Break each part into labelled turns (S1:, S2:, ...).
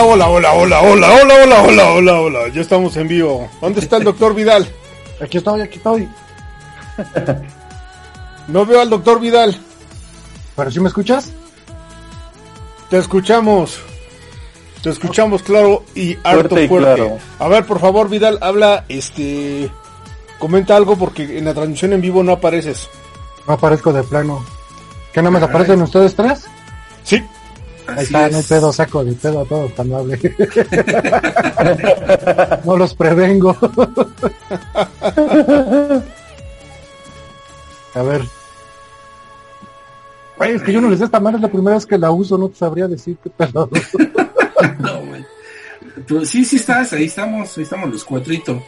S1: Hola, hola, hola, hola, hola, hola, hola, hola, hola, hola. Ya estamos en vivo. ¿Dónde está el doctor Vidal?
S2: Aquí estoy, aquí estoy.
S1: No veo al doctor Vidal.
S2: ¿Pero si me escuchas?
S1: Te escuchamos. Te escuchamos claro y harto
S3: Fuerte claro.
S1: A ver, por favor, Vidal, habla, este, comenta algo porque en la transmisión en vivo no apareces.
S2: No aparezco de plano. ¿Qué no me aparecen ustedes tres?
S1: Sí.
S2: Ahí está, no hay
S4: es.
S2: pedo, saco de pedo a todos cuando hable. no los prevengo. a ver. Es que yo no les sé esta mano, es la primera vez que la uso, no te sabría decir qué pedo.
S4: No, man. Pero sí, sí estás, ahí estamos, ahí estamos los cuatrito.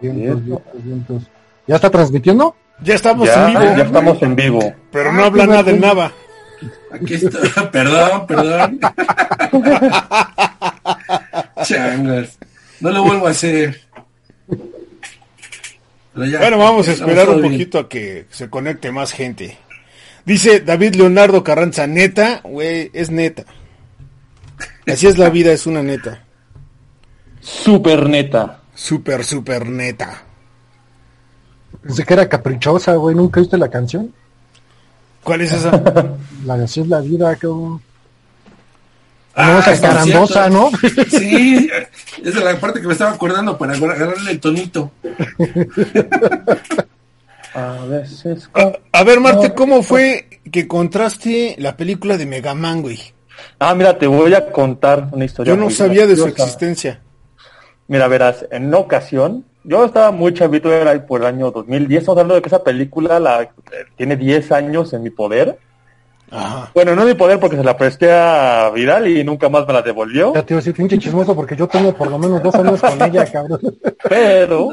S2: Vientos, vientos, vientos. ¿Ya está transmitiendo?
S1: Ya estamos
S3: Ya,
S1: en vivo,
S3: ya estamos en vivo.
S1: pero no habla nada del Nava.
S4: Aquí está, perdón, perdón. Changas. No lo vuelvo a hacer. Ya,
S1: Bueno, vamos a esperar un
S4: bien.
S1: poquito a que se conecte más gente. Dice David Leonardo Carranza, neta, güey, es neta. Así es la vida, es una neta.
S3: Super neta.
S1: Súper, súper neta.
S2: Pensé que era caprichosa, güey. ¿Nunca viste la canción?
S1: ¿Cuál es esa?
S2: La de así es la vida, cabrón.
S4: Ah,
S2: no, esa
S4: es
S2: carandosa, ¿no?
S4: Sí, esa es la parte que me estaba acordando para agarrarle el tonito.
S3: A veces.
S1: A, a ver, Marte, ¿cómo fue que encontraste la película de Megaman, güey?
S3: Ah, mira, te voy a contar una historia.
S1: Yo no sabía de su existencia.
S3: Mira, verás, en una ocasión, yo estaba muy chavito, era ahí por el año 2010, estamos hablando de que esa película la, eh, tiene 10 años en mi poder.
S1: Ajá.
S3: Bueno, no en mi poder porque se la presté a Vidal y nunca más me la devolvió.
S2: Ya te iba a decir, pinche chismoso, porque yo tengo por lo menos dos años con ella, cabrón.
S3: Pero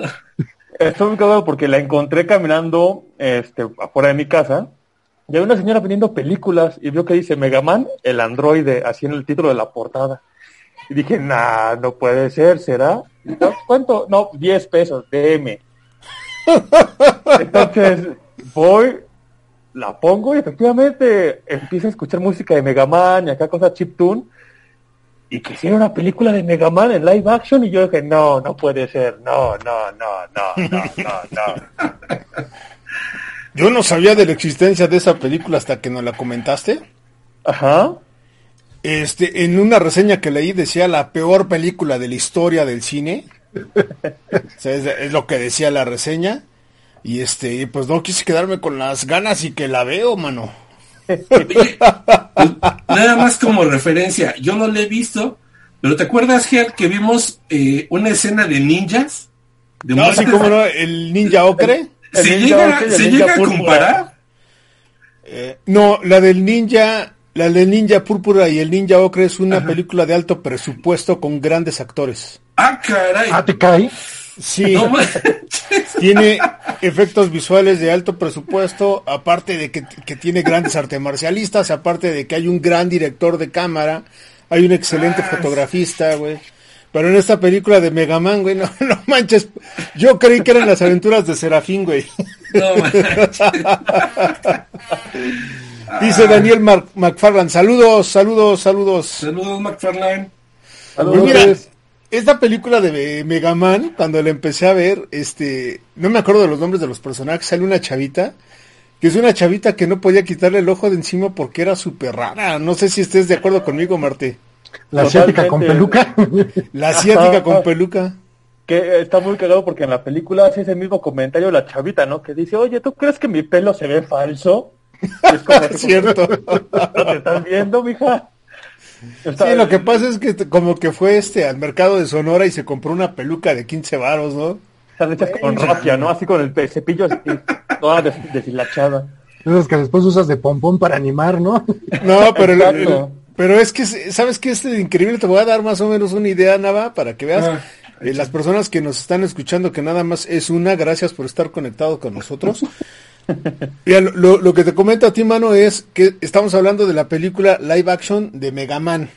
S3: estoy muy cagado porque la encontré caminando este, afuera de mi casa y hay una señora vendiendo películas y vio que dice Megaman, el androide, así en el título de la portada. Y dije, nah, no puede ser, ¿será? ¿Cuánto? No, 10 pesos, DM. Entonces voy, la pongo y efectivamente empiezo a escuchar música de Megaman y acá cosas chiptune y que hiciera una película de Mega Man en live action y yo dije, no, no puede ser, no, no, no, no, no, no, no.
S1: Yo no sabía de la existencia de esa película hasta que nos la comentaste.
S3: Ajá.
S1: Este, en una reseña que leí decía la peor película de la historia del cine. O sea, es, es lo que decía la reseña. Y este, pues no quise quedarme con las ganas y que la veo, mano.
S4: Oye, pues, nada más como referencia, yo no la he visto, pero ¿te acuerdas, Ger, que vimos eh, una escena de ninjas? De
S1: No, sí, como no, el ninja ocre.
S3: El
S4: ¿Se
S3: ninja
S4: llega,
S3: ocre y el
S4: se
S3: ninja
S4: llega a comparar?
S1: Eh, no, la del ninja, la del ninja púrpura y el ninja ocre es una película de alto presupuesto con grandes actores.
S4: Ah, caray.
S2: Ah, te cae.
S1: Sí,
S4: No
S1: tiene efectos visuales de alto presupuesto, aparte de que, que tiene grandes artes marcialistas, aparte de que hay un gran director de cámara, hay un excelente
S4: Ah,
S1: fotografista, güey. Pero en esta película de Mega Man, güey, no, no manches, yo creí que eran las aventuras de Serafín, güey.
S4: No manches.
S1: Dice Daniel Mar- McFarland, saludos, saludos, saludos.
S4: Saludos, McFarlane.
S1: Pues mira, esta película de Mega Man, cuando la empecé a ver, este, no me acuerdo de los nombres de los personajes, sale una chavita, que es una chavita que no podía quitarle el ojo de encima porque era súper rara. No sé si estés de acuerdo conmigo, Marte.
S2: La asiática con peluca.
S1: La asiática con peluca.
S3: que está muy cagado porque en la película hace ese mismo comentario la chavita, ¿no? Que dice, oye, ¿tú crees que mi pelo se ve falso? Es
S1: Cierto.
S3: ¿No te estás viendo, mija? Está-
S1: Sí, lo que pasa es que como que fue este al mercado de Sonora y se compró una peluca de 15 varos, ¿no?
S3: Están hechas con rafia, ¿no? Así con el cepillo así, toda des- deshilachada.
S2: Esas que después usas de pompón para animar, ¿no?
S1: No, pero, el-
S3: Exacto.
S1: el- pero es que, ¿sabes qué? Este increíble, te voy a dar más o menos una idea, Nava, para que veas.
S4: Ah,
S1: eh, las personas que nos están escuchando, que nada más es una, gracias por estar conectado con nosotros. Mira, lo, lo- que te comento a ti, mano, es que estamos hablando de la película live action de Mega Man.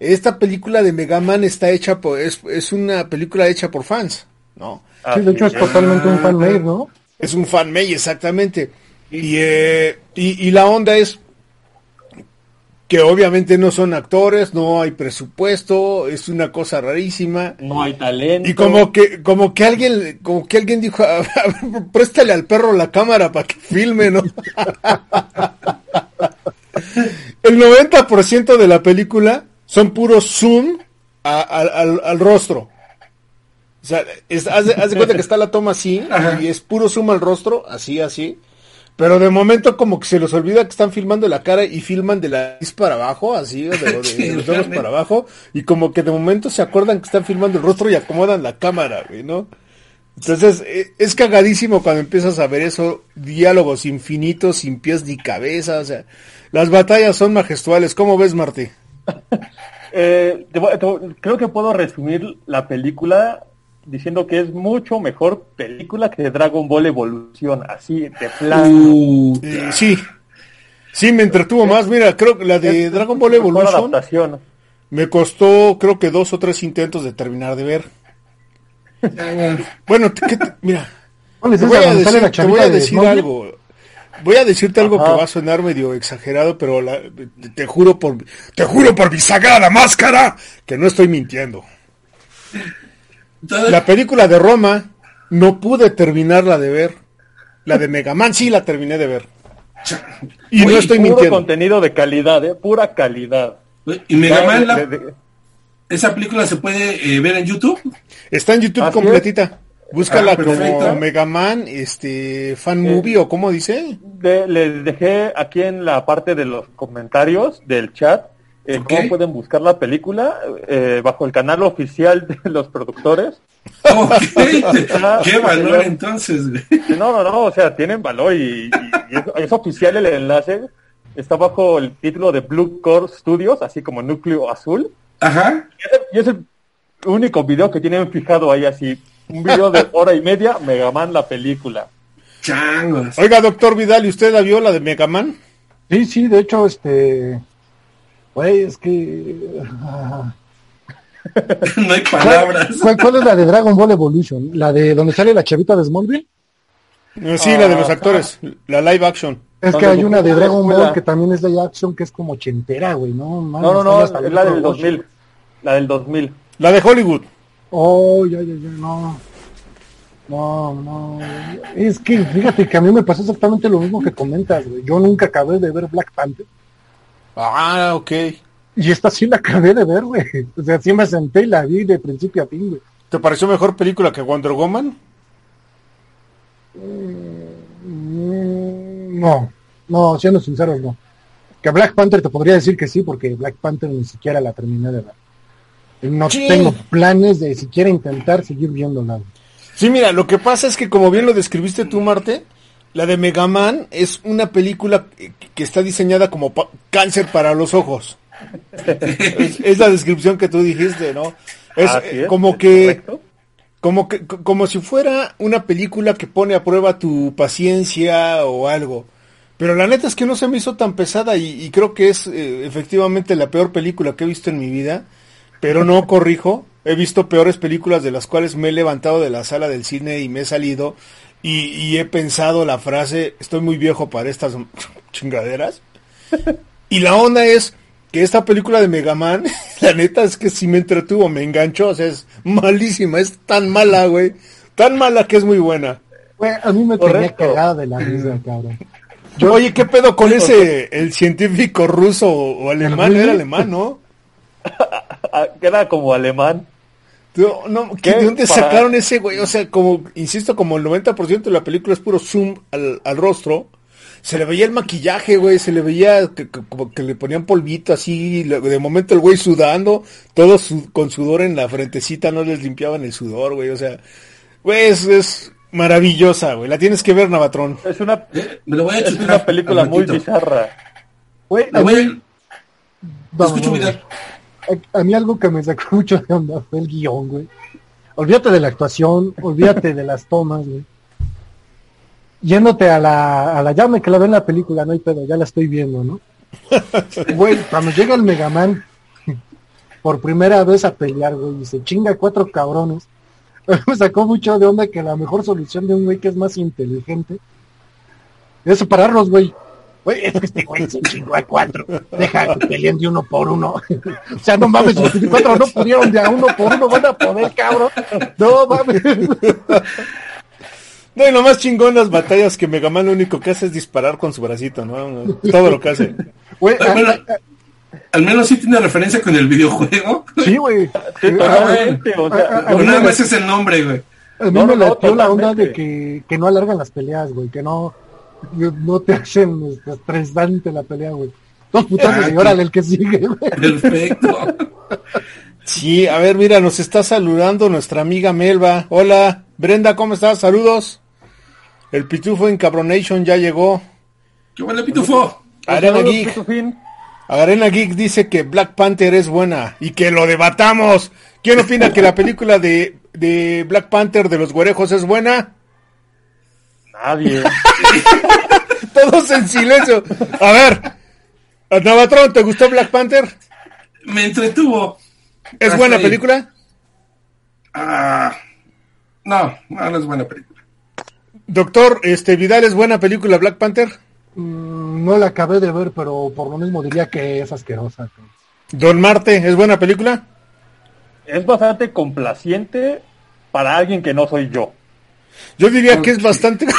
S1: Esta película de Mega Man está hecha por, es, es una película hecha por fans, ¿no?
S2: Sí, de hecho es totalmente un fan-made, ¿no?
S1: Es un fan made, exactamente. Y, eh, y, y la onda es que obviamente no son actores, no hay presupuesto, es una cosa rarísima.
S3: No hay talento.
S1: Y como que, como que alguien, como que alguien dijo, "A ver, préstale al perro la cámara para que filme, ¿no? El 90% de la película son puros zoom a- al- al- al rostro. O sea, es- haz, de, haz de cuenta que está la toma así,
S4: Ajá.
S1: y es puro zoom al rostro, así, así. Pero de momento como que se les olvida que están filmando la cara y filman de la nariz para abajo, así, o de, de- de los ojos para abajo, y como que de momento se acuerdan que están filmando el rostro y acomodan la cámara, güey, ¿no? Entonces, eh, es cagadísimo cuando empiezas a ver eso, diálogos infinitos, sin pies ni cabeza, o sea, las batallas son majestuales. ¿Cómo ves, Martí?
S3: Eh, te voy- te creo que puedo resumir la película diciendo que es mucho mejor película que Dragon Ball Evolución, así de plano.
S4: Uh,
S1: Eh, sí, sí, me entretuvo más. Mira, creo que la de
S3: Es
S1: Dragon Ball Evolution
S3: adaptación.
S1: me costó, creo que dos o tres intentos de terminar de ver. Bueno, te- ¿qué te- mira,
S2: ¿Cuál es
S1: te voy a decir,
S2: la
S1: te voy a decir algo. Voy a decirte algo
S3: Ajá.
S1: que va a sonar medio exagerado, pero la- te, te juro por, te juro por mi sagrada máscara que no estoy mintiendo.
S4: Entonces,
S1: La película de Roma no pude terminarla de ver. La de Mega Man sí la terminé de ver. Y no estoy
S3: Puro
S1: mintiendo.
S3: contenido de calidad, ¿eh? Pura calidad.
S4: y Mega Man, la-
S3: De-
S4: esa película se puede eh, ver en YouTube.
S1: Está en YouTube
S3: Así
S1: completita. Búscala
S4: Ah,
S1: como Mega Man, este, fan movie o como dice.
S3: de- les dejé aquí en la parte de los comentarios del chat eh, cómo pueden buscar la película eh, bajo el canal oficial de los productores.
S4: Ok, qué valor entonces. güey.
S3: No, no, no, o sea, tienen valor y, y- y es, es oficial el enlace. Está bajo el título de Blue Core Studios, así como núcleo azul.
S4: Ajá.
S3: Y es, el, y es el único video que tienen fijado ahí así. Un video de hora y media, Mega Man la película.
S4: Changos.
S1: Oiga, doctor Vidal, ¿y usted la vio la de Mega Man?
S2: Sí, sí, de hecho, este... Güey, es que... ah,
S4: No hay palabras.
S2: ¿Cuál, cuál es la de Dragon Ball Evolution? ¿La de donde sale la chavita de Smallville?
S1: Eh, Sí, la de los actores, la live action.
S2: Es que hay una de Dragon
S3: escuela.
S2: Ball que también es de action que es como ochentera, güey, ¿no? mames,
S3: No, no, no, es la del
S2: Víctor
S3: 2000. La del 2000.
S1: La de Hollywood.
S2: Oh, ya, ya, ya, no. No, no. Es que fíjate que a mí me pasó exactamente lo mismo que comentas, güey. Yo nunca acabé de ver Black Panther.
S1: Ah, ok.
S2: Y esta sí la acabé de ver, güey. O sea, sí me senté y la vi de principio a fin, güey.
S1: ¿Te pareció mejor película que Wonder Woman?
S2: Mm, No, no, siendo sinceros, no. Que Black Panther te podría decir que sí, porque Black Panther ni siquiera la terminé de ver. No
S1: Sí.
S2: tengo planes de siquiera intentar seguir viéndola.
S1: Sí, mira, lo que pasa es que como bien lo describiste tú, Marte, la de Mega Man es una película que está diseñada como pa- cáncer para los ojos. es, es la descripción que tú dijiste, ¿no? Es como que
S3: correcto.
S1: como que co- como si fuera una película que pone a prueba tu paciencia o algo. Pero la neta es que no se me hizo tan pesada y, y creo que es eh, efectivamente la peor película que he visto en mi vida. Pero no corrijo, he visto peores películas de las cuales me he levantado de la sala del cine y me he salido y, y he pensado la frase, estoy muy viejo para estas chingaderas. Y la onda es que esta película de Mega Man, la neta es que si me entretuvo, me enganchó, o sea, es malísima, es tan mala, güey. Tan mala que es muy buena.
S2: Güey, a mí me tenía de la risa, cabrón.
S1: Oye, ¿qué pedo con ese, el científico ruso o alemán? Era alemán, ¿no?
S3: Ah, Queda como alemán.
S1: No, no, ¿qué-
S3: ¿Qué?
S1: ¿de dónde
S3: Para-
S1: sacaron ese güey? O sea, como, insisto, como el 90% de la película es puro zoom al, al rostro. Se le veía el maquillaje, güey, se le veía que, que- como que le ponían polvito así, de momento el güey sudando, todo su- con sudor en la frentecita, no les limpiaban el sudor, güey, o sea, güey, es, es maravillosa, güey, la tienes que ver, Navatrón.
S3: Es una,
S4: me lo voy a
S3: es una película muy bizarra. Güey,
S4: Me voy a- Te
S2: Vamos,
S4: escucho,
S2: vamos. A, a mí algo que me sacó mucho de onda fue el guion, güey. Olvídate de la actuación, olvídate de las tomas, güey. Yéndote a la, a la llame que la ve en la película, no hay pedo, ya la estoy viendo, ¿no? Güey, cuando llega el Megaman por primera vez a pelear, güey, y se chinga cuatro cabrones, me sacó mucho de onda que la mejor solución de un güey que es más inteligente es separarlos, güey. Güey, es que este güey se chingó a cuatro. Deja que peleen de uno por uno. o sea, no mames, los 24 no pudieron de a uno por uno, van a poder, cabrón. No mames.
S1: No, y lo más chingón las batallas que Mega Man lo único que hace es disparar con su bracito, ¿no? Todo lo que hace.
S2: Güey,
S4: Ah, bueno, al menos sí tiene referencia con el videojuego.
S2: sí, güey.
S3: Sí,
S2: A-
S3: totalmente, o sea,
S2: a- a- a
S4: O
S2: mí
S4: nada más es el nombre, güey.
S2: A mí
S3: No,
S2: me
S3: no, no,
S2: latió la onda de que, que no alargan las peleas, güey, que no, no te hacen estresante la pelea, güey. Dos putazos
S4: Ah,
S2: y
S4: que-
S2: órale el que sigue, güey.
S4: Perfecto.
S1: Sí, a ver, mira, nos está saludando nuestra amiga Melba. Hola, Brenda, ¿cómo estás? Saludos. El pitufo Encabronation ya llegó.
S4: ¿Qué huele, pitufo?
S1: Arena Geek.
S3: Pitufín.
S1: Arena Geek dice que Black Panther es buena y que lo debatamos. ¿Quién opina que la película de, de Black Panther de los güerejos es buena?
S3: Nadie.
S1: Todos en silencio. A ver, Navatrón, ¿te gustó Black Panther?
S4: Me entretuvo.
S1: ¿Es
S4: Hasta
S1: buena
S4: ahí.
S1: película?
S4: Ah, no, no, no es buena película.
S1: Doctor, este Vidal, ¿es buena película Black Panther?
S2: Mm, No la acabé de ver, pero por lo mismo diría que es asquerosa.
S1: Don Marte, ¿es buena película?
S3: es bastante complaciente para alguien que no soy yo.
S1: Yo diría que es bastante...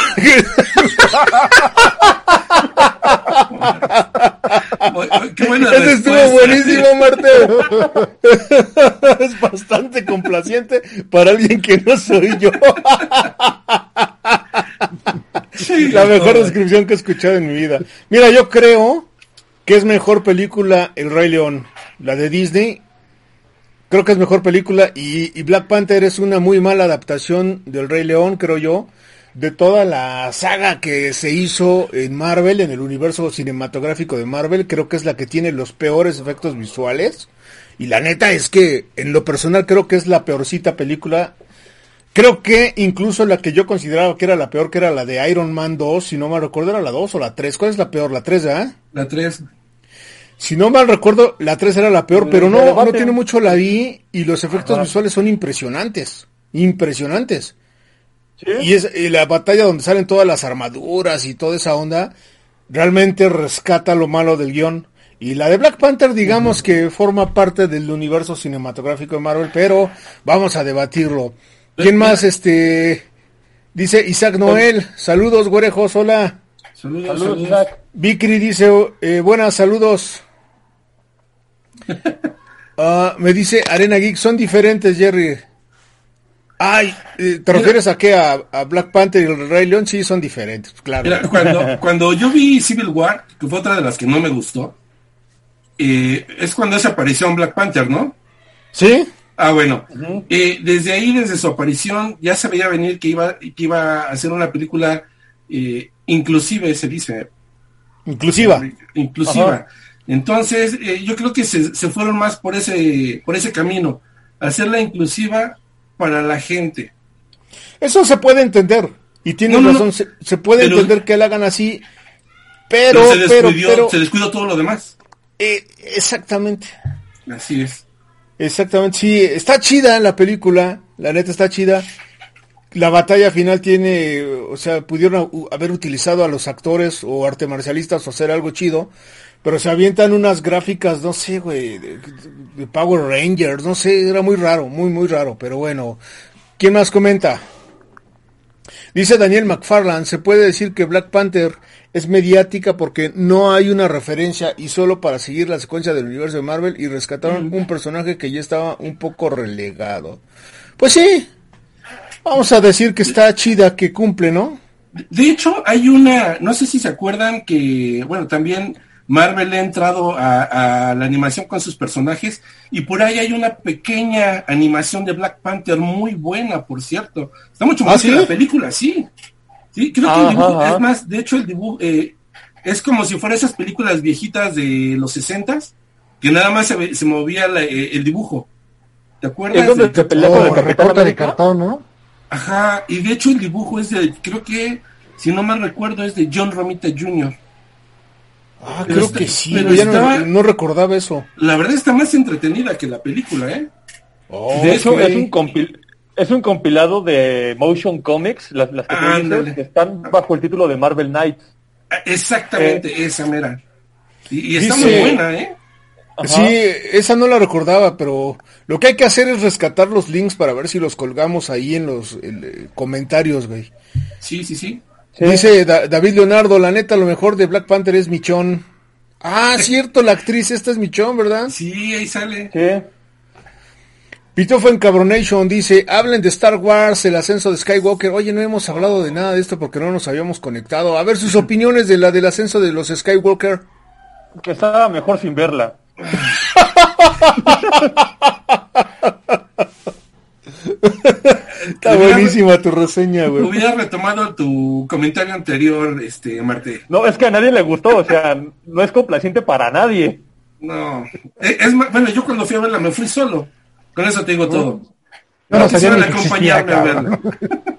S4: Qué buena
S1: estuvo
S4: respuesta.
S1: buenísimo, Marte. es bastante complaciente para alguien que no soy yo.
S4: Sí,
S1: La mejor descripción que he escuchado en mi vida. Mira, yo creo que es mejor película El Rey León, la de Disney. Creo que es mejor película y, y Black Panther es una muy mala adaptación del Rey León, creo yo, de toda la saga que se hizo en Marvel, en el universo cinematográfico de Marvel. Creo que es la que tiene los peores efectos visuales. Y la neta es que en lo personal creo que es la peorcita película Creo que incluso la que yo consideraba que era la peor, que era la de Iron Man 2, si no mal recuerdo, era la 2 o la 3. ¿Cuál es la peor? La 3, ¿ah?
S4: La 3.
S1: Si no mal recuerdo, la 3 era la peor, pero no, no tiene mucho la vi y los efectos
S3: Ajá.
S1: visuales son impresionantes. Impresionantes.
S3: ¿Sí?
S1: Y es y la batalla donde salen todas las armaduras y toda esa onda, realmente rescata lo malo del guion. Y la de Black Panther, digamos que forma parte del universo cinematográfico de Marvel, pero vamos a debatirlo. ¿Quién más? Este dice Isaac Noel. Saludos, güerejos. Hola.
S4: Saludos.
S3: Isaac.
S1: Vicri dice, eh, buenas, saludos. Ah, me dice Arena Geek, son diferentes, Jerry. Ay, eh, ¿te refieres a qué? ¿A, a Black Panther y el Rey León? Sí, son diferentes, claro.
S4: Mira, cuando, cuando yo vi Civil War, que fue otra de las que no me gustó, eh, es cuando esa aparición Black Panther, ¿no?
S1: ¿Sí?
S4: Ah, bueno. Eh, desde ahí, desde su aparición, ya se veía venir que iba, que iba a hacer una película eh, inclusive, se dice.
S1: Inclusiva.
S4: Inclusiva.
S3: Ajá.
S4: Entonces, eh, yo creo que se, se fueron más por ese, por ese camino. Hacerla inclusiva para la gente.
S1: Eso se puede entender. Y
S4: No, no,
S1: razón,
S4: no.
S1: Se, se puede
S4: Pero-
S1: entender que la hagan así. Pero,
S4: se
S1: pero,
S4: descuidó,
S1: pero,
S4: se descuidó todo lo demás.
S1: eh, exactamente.
S4: Así es.
S1: Exactamente, sí, está chida la película, la neta está chida. La batalla final tiene, o sea, pudieron haber utilizado a los actores o arte marcialistas o hacer algo chido, pero se avientan unas gráficas, no sé, güey, de, de Power Rangers, no sé, era muy raro, muy, muy raro, pero bueno. ¿Quién más comenta? Dice Daniel McFarland, se puede decir que Black Panther es mediática porque no hay una referencia y solo para seguir la secuencia del universo de Marvel y rescataron un personaje que ya estaba un poco relegado. Pues sí, vamos a decir que está chida, que cumple, ¿no?
S4: De hecho, hay una, no sé si se acuerdan que, bueno, también Marvel ha entrado a, a, la animación con sus personajes y por ahí hay una pequeña animación de Black Panther muy buena, por cierto. Está mucho más
S1: ¿Ah, sí?
S4: que la película, sí. Sí, creo que el dibujo,
S3: ajá.
S4: es más, de hecho el dibujo eh, es como si fuera esas películas viejitas de los sesentas, que nada más se, ve- se movía la- eh, el dibujo. ¿Te acuerdas?
S3: Es donde
S4: de-
S3: se pelea con
S2: Oh,
S3: el Capitán
S2: recorte de cartón, ¿no?
S4: Ajá, y de hecho el dibujo es de, creo que, si no mal recuerdo, es de John Romita Jr.
S1: Ah,
S4: Pero
S1: creo
S4: está-
S1: que sí,
S4: pero
S1: güey, ya no-
S4: estaba-
S1: no, recordaba eso.
S4: La verdad está más entretenida que la película, ¿eh?
S3: De hecho, es un, compil- es un compilado de Motion Comics, las, las que dices, que están bajo el título de Marvel Knights.
S4: Ah, Exactamente, esa mera. Y, y está
S1: Dice-
S4: muy buena, ¿eh?
S3: Ajá.
S1: Sí, esa no la recordaba, pero lo que hay que hacer es rescatar los links para ver si los colgamos ahí en los eh, comentarios, güey.
S4: Sí, sí, sí.
S3: Sí.
S1: Dice Da- David Leonardo, la neta, lo mejor de Black Panther es Michón. Ah, cierto, la actriz esta es Michón, ¿verdad?
S4: Sí, ahí sale.
S3: Sí.
S1: Pitofo en Cabronation dice, hablen de Star Wars, el ascenso de Skywalker. Oye, no hemos hablado de nada de esto porque no nos habíamos conectado. A ver sus opiniones de la del ascenso de los Skywalker.
S3: Que estaba mejor sin verla.
S1: Está buenísima tu reseña, güey.
S4: Hubiera retomado tu comentario anterior, este, Marte.
S3: No, es que a nadie le gustó, o sea, no es complaciente para nadie.
S4: No. Eh, Es, ma- bueno, yo cuando fui a verla me fui solo. Con eso te digo todo.
S2: Yo no
S4: No
S2: sabía
S4: quisieron
S2: ni que existía,
S4: acompañarme a verla.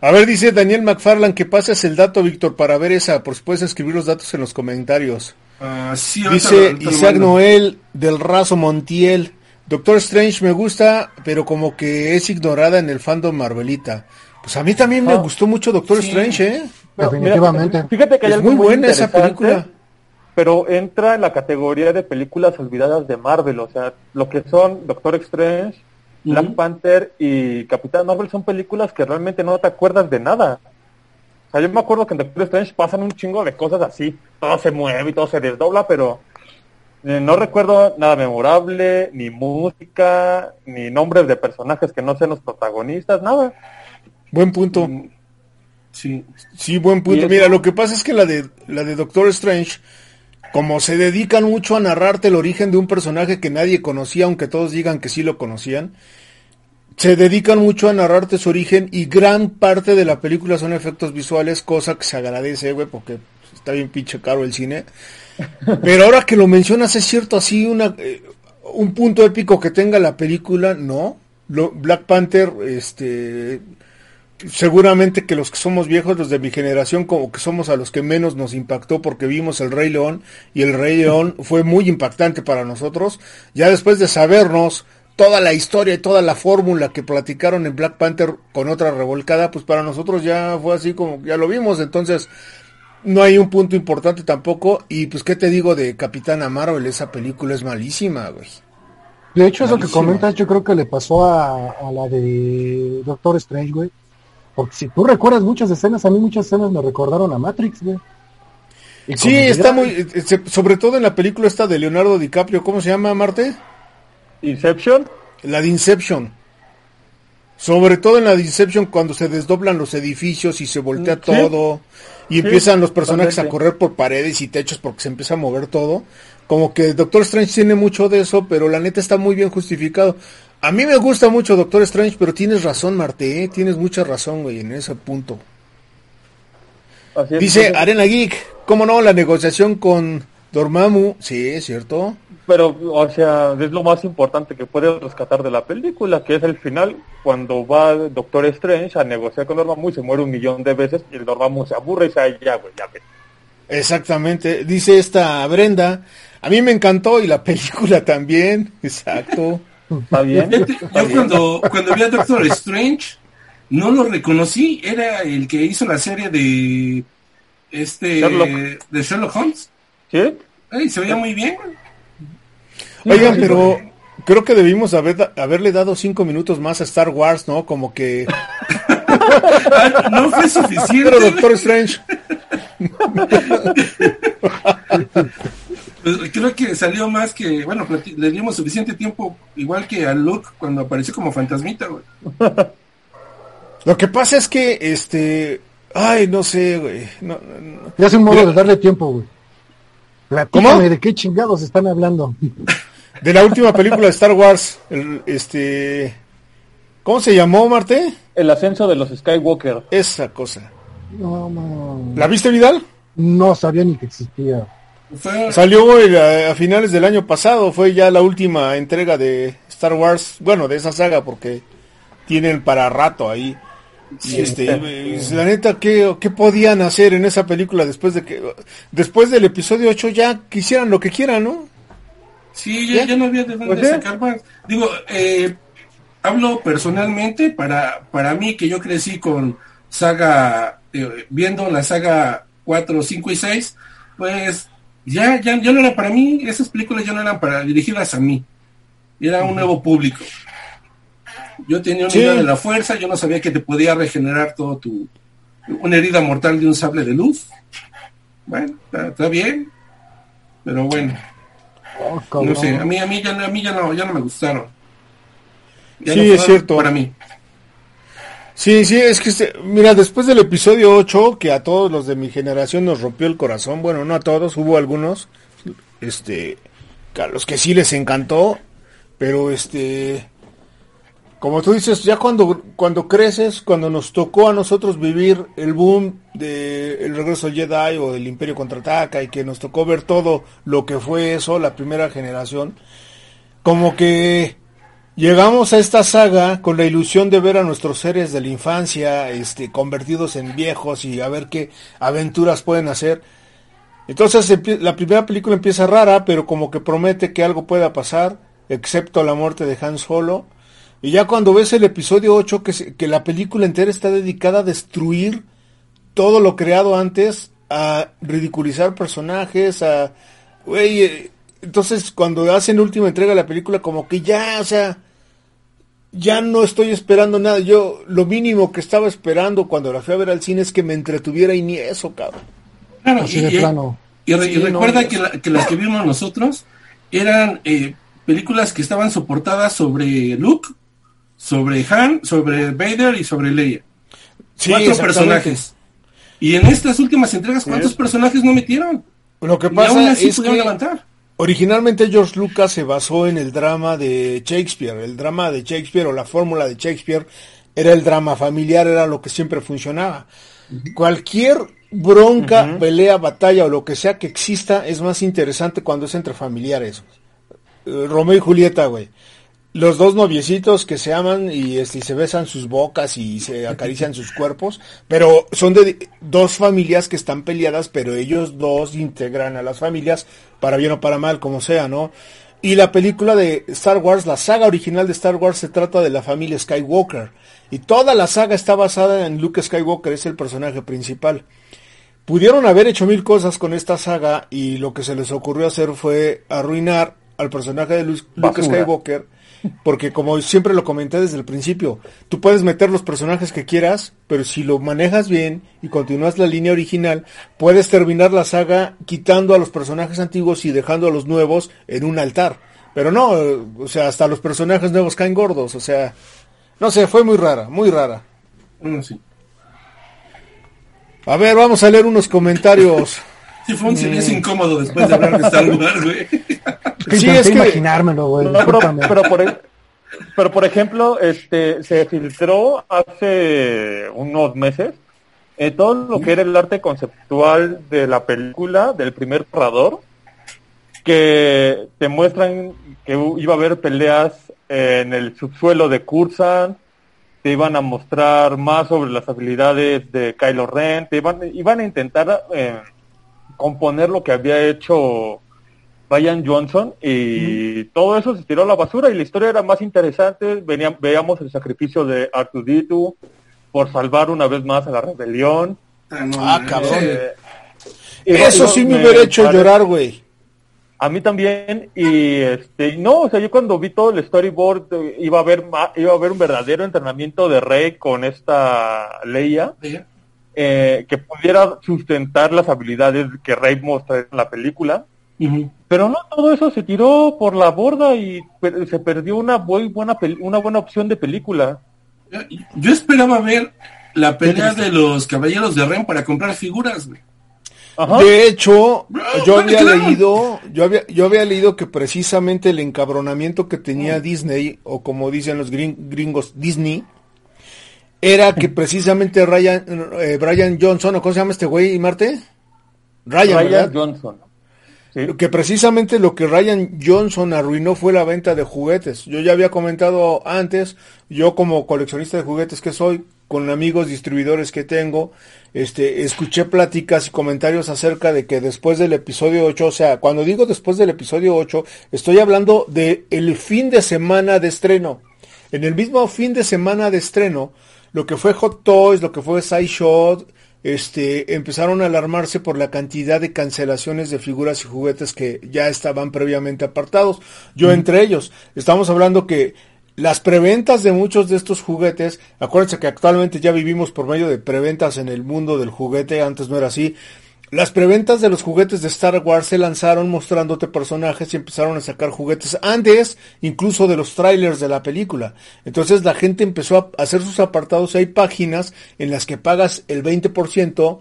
S1: A ver, dice Daniel McFarland que pases el dato, Víctor, para ver esa. Por si puedes escribir los datos en los comentarios.
S4: Ah, sí,
S1: Dice
S4: lo- ahorita lo
S1: Isaac. Noel del Razo Montiel. Doctor Strange me gusta, pero como que es ignorada en el fandom Marvelita. Pues a mí también me gustó mucho Doctor
S4: sí.
S1: Strange, ¿eh?
S2: Definitivamente.
S3: mira, fíjate que hay
S1: Es
S3: algo
S1: muy buena esa película.
S3: Pero entra en la categoría de películas olvidadas de Marvel, o sea, lo que son Doctor Strange, Black. Panther y Capitán Marvel son películas que realmente no te acuerdas de nada. O sea, yo me acuerdo que en Doctor Strange pasan un chingo de cosas así, todo se mueve y todo se desdobla, pero no recuerdo nada memorable, ni música, ni nombres de personajes que no sean los protagonistas, nada.
S1: Buen punto.
S4: Mm, Sí.
S1: Sí, buen
S3: ¿Y
S1: punto. Mira, lo que pasa es que la de la de Doctor Strange, como se dedican mucho a narrarte el origen de un personaje que nadie conocía, aunque todos digan que sí lo conocían, se dedican mucho a narrarte su origen y gran parte de la película son efectos visuales, cosa que se agradece, güey, porque está bien pinche caro el cine. Pero ahora que lo mencionas, es cierto, así una, eh, un punto épico que tenga la película, no. Lo- Black Panther, este, seguramente que los que somos viejos, los de mi generación, como que somos a los que menos nos impactó porque vimos el Rey León y el Rey León fue muy impactante para nosotros. Ya después de sabernos toda la historia y toda la fórmula que platicaron en Black Panther con otra revolcada, pues para nosotros ya fue así como ya lo vimos, entonces no hay un punto importante tampoco y pues qué te digo de Capitana Marvel, esa película es malísima, güey.
S2: De hecho, eso que
S1: Malísimo.
S2: comentas, yo creo que le pasó a, a la de Doctor Strange, güey. Porque si tú recuerdas muchas escenas, a mí muchas escenas me recordaron a Matrix, güey.
S1: Sí, está
S2: ya-
S1: muy, eh, sobre todo en la película esta de Leonardo DiCaprio, ¿cómo se llama, Marte?
S3: Inception,
S1: La de Inception. Sobre todo en la de Inception cuando se desdoblan los edificios y se voltea
S3: Sí.
S1: todo y
S3: Sí,
S1: empiezan los personajes a correr por paredes y techos porque se empieza a mover todo. Como que Doctor Strange tiene mucho de eso, pero la neta está muy bien justificado. A mí me gusta mucho Doctor Strange, pero tienes razón, Marte, ¿eh? tienes mucha razón, güey, en ese punto.
S3: así
S1: Dice Arena Geek, ¿cómo no? La negociación con Dormammu, sí, es cierto.
S3: Pero, o sea, es lo más importante que puedes rescatar de la película, que es el final, cuando va Doctor Strange a negociar con Dormammu y se muere un millón de veces y el Dormammu se aburre y dice, "Ay, ya, güey, ya, ve".
S1: Exactamente, dice esta Brenda, a mí me encantó y la película también, exacto.
S3: ¿Está bien?
S4: Fíjate,
S3: ¿Está
S4: Yo
S3: bien?
S4: cuando, cuando vi a Doctor Strange, no lo reconocí, era el que hizo la serie de este
S3: Sherlock.
S4: de Sherlock Holmes.
S3: ¿Sí?
S4: Ay, se veía muy bien.
S1: Oigan, pero creo que debimos haber, haberle dado cinco minutos más a Star Wars, ¿no? Como que
S4: no fue suficiente.
S1: Pero. Doctor Strange.
S4: Pues, creo que salió más que, bueno, le dimos suficiente tiempo, igual que a Luke cuando apareció como fantasmita, güey.
S1: Lo que pasa es que, este, ay, no sé, güey. No, no, no.
S2: Ya es un modo
S1: Mira.
S2: de darle tiempo, güey. Platícame de qué chingados están hablando.
S1: De la última película de Star Wars, el, este, ¿cómo se llamó, Marte?
S3: El ascenso de los Skywalker.
S1: Esa cosa.
S2: No, no,
S1: ¿La viste, Vidal?
S2: no sabía ni que existía.
S4: Fue,
S1: Salió el, a, a finales del año pasado, fue ya la última entrega de Star Wars, bueno, de esa saga, porque tienen para rato ahí. Y este, eh, la neta, ¿qué, ¿qué podían hacer en esa película después de que, después del episodio 8 ya quisieran lo que quieran, ¿no?
S4: Sí, ya, ya no había de dónde sacar más. Digo, eh, hablo personalmente, para, para mí que yo crecí con saga, eh, viendo la saga 4, 5 y 6, pues ya, ya, ya no eran para mí, esas películas ya no eran para dirigidas a mí, era un nuevo público. Yo tenía una
S1: Sí.
S4: idea de la fuerza, yo no sabía que te podía regenerar todo tu, una herida mortal de un sable de luz. Bueno, está, está bien, pero bueno,
S2: Oh,
S4: no sé, a mí, a mí, ya, no- a mí ya, no, ya no me gustaron. Ya
S1: Sí,
S4: no
S1: es cierto.
S4: Para mí.
S1: Sí, sí, es que, este- mira, después del episodio 8, que a todos los de mi generación nos rompió el corazón, bueno, no a todos, hubo algunos, este, a los que sí les encantó, pero este, como tú dices, ya cuando, cuando creces, cuando nos tocó a nosotros vivir el boom de El Regreso Jedi o del Imperio Contraataca y que nos tocó ver todo lo que fue eso, la primera generación, como que llegamos a esta saga con la ilusión de ver a nuestros seres de la infancia este, convertidos en viejos y a ver qué aventuras pueden hacer. Entonces la primera película empieza rara, pero como que promete que algo pueda pasar, excepto la muerte de Han Solo. Y ya cuando ves el episodio 8, que, se- que la película entera está dedicada a destruir todo lo creado antes, a ridiculizar personajes, a... Güey, eh, entonces cuando hacen última entrega de la película, como que ya, o sea, ya no estoy esperando nada. Yo lo mínimo que estaba esperando cuando la fui a ver al cine es que me entretuviera y ni eso, cabrón.
S4: Claro,
S2: Así
S4: y,
S2: de
S4: y-
S2: plano.
S4: y re- y
S1: Sí, no,
S4: recuerda
S1: no.
S4: que, la- que las que vimos nosotros eran eh, películas que estaban soportadas sobre Luke, sobre Han, sobre Vader y sobre Leia.
S1: Sí,
S4: Cuatro personajes. Y en estas últimas entregas, ¿cuántos personajes no metieron?
S1: Lo que
S4: y aún
S1: pasa
S4: así
S1: es que
S4: levantar.
S1: originalmente George Lucas se basó en el drama de Shakespeare. El drama de Shakespeare o la fórmula de Shakespeare era el drama familiar, era lo que siempre funcionaba. Cualquier bronca, pelea, batalla o lo que sea que exista es más interesante cuando es entre familiares. Eh, Romeo y Julieta, güey. Los dos noviecitos que se aman y, este, y se besan sus bocas y se acarician sus cuerpos, pero son de dos familias que están peleadas, pero ellos dos integran a las familias para bien o para mal, como sea, ¿no? Y la película de Star Wars, la saga original de Star Wars se trata de la familia Skywalker. Y toda la saga está basada en Luke Skywalker, es el personaje principal. Pudieron haber hecho mil cosas con esta saga y lo que se les ocurrió hacer fue arruinar al personaje de Luke. Skywalker, porque como siempre lo comenté desde el principio, tú puedes meter los personajes que quieras, pero si lo manejas bien y continúas la línea original, puedes terminar la saga quitando a los personajes antiguos y dejando a los nuevos en un altar. Pero no, o sea, hasta los personajes nuevos caen gordos, o sea, no sé, fue muy rara, muy rara.
S4: Sí.
S1: A ver, vamos a leer unos comentarios.
S4: Sí, fue un silencio incómodo después de hablar de Star Wars, güey.
S2: Que
S1: Sí, es que-
S2: imaginármelo, güey.
S3: No, pero, por, pero por ejemplo, este se filtró hace unos meses eh, todo lo que era el arte conceptual de la película, del primer narrador, que te muestran que iba a haber peleas en el subsuelo de Cursan, te iban a mostrar más sobre las habilidades de Kylo Ren, te iban, iban a intentar eh, componer lo que había hecho Ryan Johnson y todo eso se tiró a la basura y la historia era más interesante. Venía- veíamos el sacrificio de Artuditu por salvar una vez más a la rebelión.
S4: Ah, no,
S1: Ah, cabrón.
S3: Eh,
S1: Eso sí me
S3: me
S1: hubiera hecho
S3: pare-
S1: llorar, güey.
S3: A mí también, y este, no, o sea, yo cuando vi todo el storyboard eh, iba a ver iba a ver un verdadero entrenamiento de Rey con esta Leia, eh, que pudiera sustentar las habilidades que Rey muestra en la película. Pero no, todo eso se tiró por la borda y se perdió una muy buena una buena opción de película.
S4: Yo esperaba ver la pelea de los caballeros de Ren para comprar figuras, güey.
S1: De hecho, yo había leído, yo había, yo había leído que precisamente el encabronamiento que tenía Disney, o como dicen los gringos, Disney, era que precisamente Ryan, eh, Brian Johnson, o cómo se llama este güey, Marte?
S3: Ryan, Johnson.
S1: Que precisamente lo que Ryan Johnson arruinó fue la venta de juguetes. Yo ya había comentado antes, yo como coleccionista de juguetes que soy, con amigos distribuidores que tengo, este, escuché pláticas y comentarios acerca de que después del episodio 8, o sea, cuando digo después del episodio 8, estoy hablando de el fin de semana de estreno. En el mismo fin de semana de estreno, lo que fue Hot Toys, lo que fue Sideshow, este, empezaron a alarmarse por la cantidad de cancelaciones de figuras y juguetes que ya estaban previamente apartados. Yo entre ellos, estamos hablando que las preventas de muchos de estos juguetes, acuérdense que actualmente ya vivimos por medio de preventas en el mundo del juguete, antes no era así. Las preventas de los juguetes de Star Wars se lanzaron mostrándote personajes y empezaron a sacar juguetes antes incluso de los trailers de la película. Entonces la gente empezó a hacer sus apartados. Hay páginas en las que pagas el 20%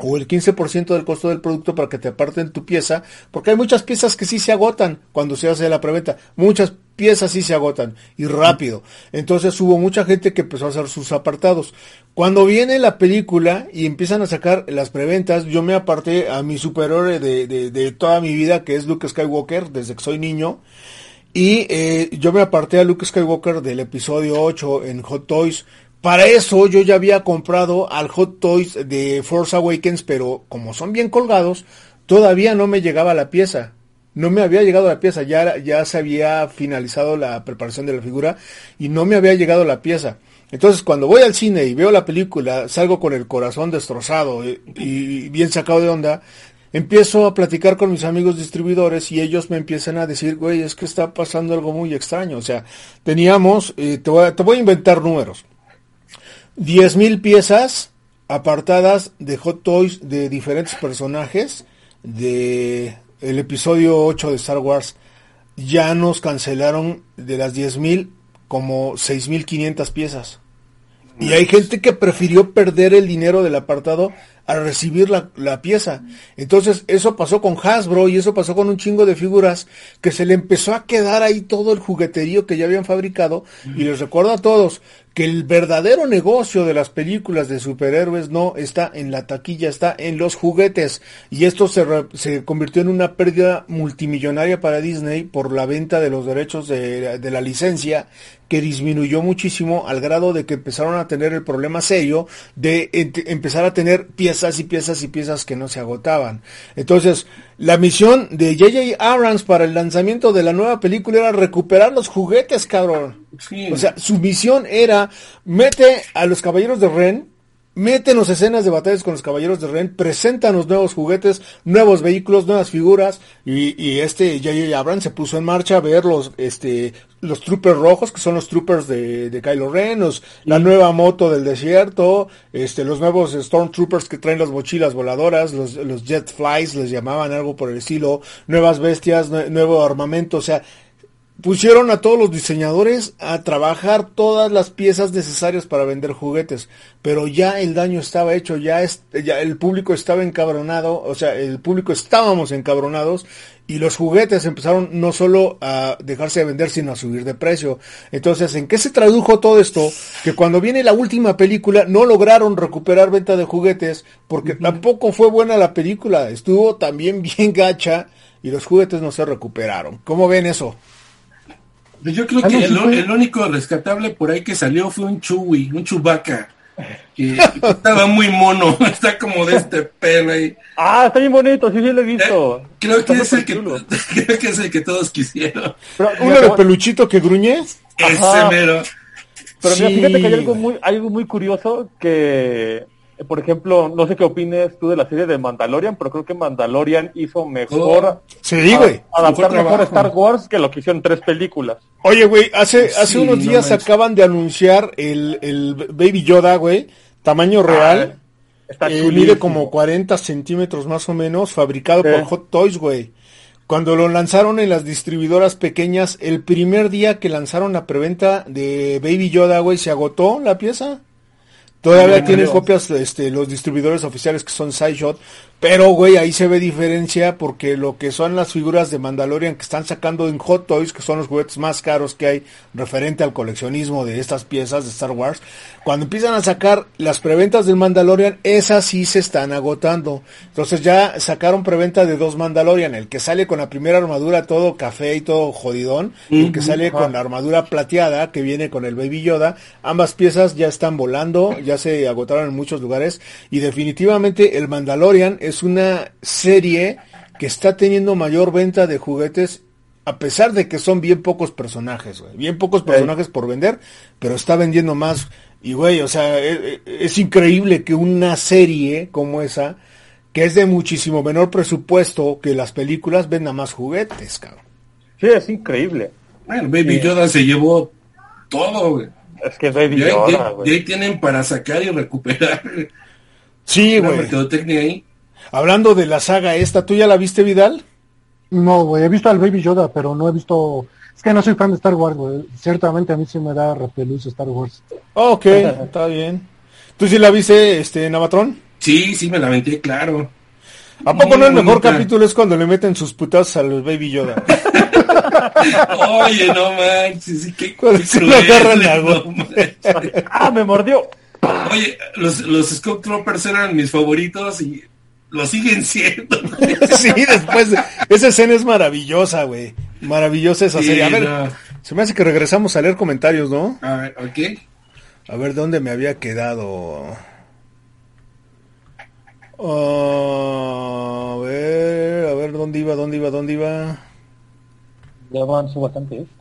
S1: o el 15% del costo del producto para que te aparten tu pieza, porque hay muchas piezas que sí se agotan cuando se hace la preventa, muchas piezas sí se agotan y rápido. Entonces hubo mucha gente que empezó a hacer sus apartados. Cuando viene la película y empiezan a sacar las preventas, yo me aparté a mi superhéroe de, de, toda mi vida, que es Luke Skywalker, desde que soy niño. Y eh, yo me aparté a Luke Skywalker del episodio 8 en Hot Toys para eso yo ya había comprado al Hot Toys de Force Awakens, pero como son bien colgados, todavía no me llegaba la pieza. No me había llegado la pieza, ya, ya se había finalizado la preparación de la figura y no me había llegado la pieza. Entonces cuando voy al cine y veo la película, salgo con el corazón destrozado y, bien sacado de onda, empiezo a platicar con mis amigos distribuidores y ellos me empiezan a decir, güey, es que está pasando algo muy extraño. O sea, teníamos, eh, te, voy te voy a inventar números. 10.000 piezas apartadas de Hot Toys de diferentes personajes de el episodio 8 de Star Wars. Ya nos cancelaron de las 10.000 como 6.500 piezas. Y hay gente que prefirió perder el dinero del apartado a recibir la, la, pieza. Entonces, eso pasó con Hasbro y eso pasó con un chingo de figuras que se le empezó a quedar ahí todo el jugueterío que ya habían fabricado. Y les recuerdo a todos que el verdadero negocio de las películas de superhéroes no está en la taquilla, está en los juguetes. Y esto se, se convirtió en una pérdida multimillonaria para Disney por la venta de los derechos de, de la licencia que disminuyó muchísimo al grado de que empezaron a tener el problema serio de empezar a tener piezas y piezas y piezas que no se agotaban. Entonces, la misión de JJ Abrams para el lanzamiento de la nueva película era recuperar los juguetes, cabrón. O sea, su misión era mete a los caballeros de Ren Métenos escenas de batallas con los caballeros de Ren, los nuevos juguetes, nuevos vehículos, nuevas figuras, y, y este J.J. Abrams se puso en marcha a ver los, este, los troopers rojos, que son los troopers de, de Kylo Ren, la nueva moto del desierto, este, los nuevos Stormtroopers que traen las mochilas voladoras, los, los Jet Flies, les llamaban algo por el estilo, nuevas bestias, nuevo armamento, o sea, pusieron a todos los diseñadores a trabajar todas las piezas necesarias para vender juguetes, pero ya el daño estaba hecho, ya, es, ya el público estaba encabronado, o sea, el público estábamos encabronados y los juguetes empezaron no solo a dejarse de vender, sino a subir de precio. Entonces, ¿en qué se tradujo todo esto? Que cuando viene la última película no lograron recuperar venta de juguetes porque tampoco fue buena la película, estuvo también bien gacha y los juguetes no se recuperaron. ¿Cómo ven eso?
S4: Yo creo que el, único rescatable por ahí que salió fue un Chuy, un Chubaca. Que estaba muy mono, está como de este pelo ahí.
S3: Ah, está bien bonito, sí, sí lo he visto.
S4: Eh, creo, que es el que, creo que es el que todos quisieron.
S1: ¿Uno de peluchito que gruñe?
S4: Ese mero.
S3: Pero mira, fíjate que hay algo muy, algo muy curioso que por ejemplo, no sé qué opines tú de la serie de Mandalorian, pero creo que Mandalorian hizo mejor
S4: Oh,
S1: Sí, güey.
S3: adaptar
S4: Mejor.
S3: Star Wars que lo que hicieron tres películas.
S1: Oye, güey, hace, hace
S4: Sí,
S1: unos
S4: no
S1: días acaban de anunciar el, el Baby Yoda, güey, tamaño real.
S3: Ah, Está
S1: Eh, mide como 40 centímetros más o menos, fabricado
S3: Sí.
S1: por Hot Toys, güey. Cuando lo lanzaron en las distribuidoras pequeñas, el primer día que lanzaron la preventa de Baby Yoda, güey, se agotó la pieza. Todavía tienen copias este, los distribuidores oficiales que son Sideshot, pero güey, ahí se ve diferencia porque lo que son las figuras de Mandalorian que están sacando en Hot Toys, que son los juguetes más caros que hay referente al coleccionismo de estas piezas de Star Wars, cuando empiezan a sacar las preventas del Mandalorian, esas sí se están agotando. Entonces ya sacaron preventa de dos Mandalorian, el que sale con la primera armadura todo café y todo jodidón, y el que sale con la armadura plateada que viene con el Baby Yoda. Ambas piezas ya están volando, ya se agotaron en muchos lugares y definitivamente el Mandalorian es una serie que está teniendo mayor venta de juguetes a pesar de que son bien pocos personajes, güey. Bien pocos personajes por vender, pero está vendiendo más. Y, güey, o sea, es, es increíble que una serie como esa, que es de muchísimo menor presupuesto que las películas, venda más juguetes, cabrón.
S3: Sí, es increíble.
S4: Bueno, Baby Yoda se llevó todo, güey.
S3: Es que Baby
S4: ahí,
S3: Yoda, güey.
S4: ahí tienen para sacar y recuperar
S1: Sí,
S4: la
S1: güey.
S4: mercadotecnia ahí.
S1: Hablando de la saga esta, ¿tú ya la viste, Vidal?
S2: No, güey, he visto al Baby Yoda, pero no he visto... Es que no soy fan de Star Wars, güey. Ciertamente a mí sí me da repelús Star Wars.
S1: Ok, está bien. ¿Tú sí la viste, este, Navatrón?
S4: Sí, sí, me la aventé, claro.
S1: ¿A poco
S4: Muy
S1: no el mejor
S4: bonita.
S1: capítulo es cuando le meten sus putas al Baby Yoda?
S4: Oye, no manches, qué, qué
S1: se lo
S4: cruel,
S1: agarran a
S4: no
S1: gol.
S4: manches.
S3: ¡Ah, me mordió!
S4: Oye, los, los Scout Troopers eran mis favoritos y lo siguen siendo.
S1: sí, después, de- esa escena es maravillosa, güey. Maravillosa esa
S4: Sí,
S1: serie. A ver,
S4: no.
S1: se me hace que regresamos a leer comentarios, ¿no?
S4: A ver, ok.
S1: A ver, ¿dónde me había quedado? Ah, a ver, a ver, ¿dónde iba, dónde iba, dónde iba?
S3: Ya avanzó bastante esto.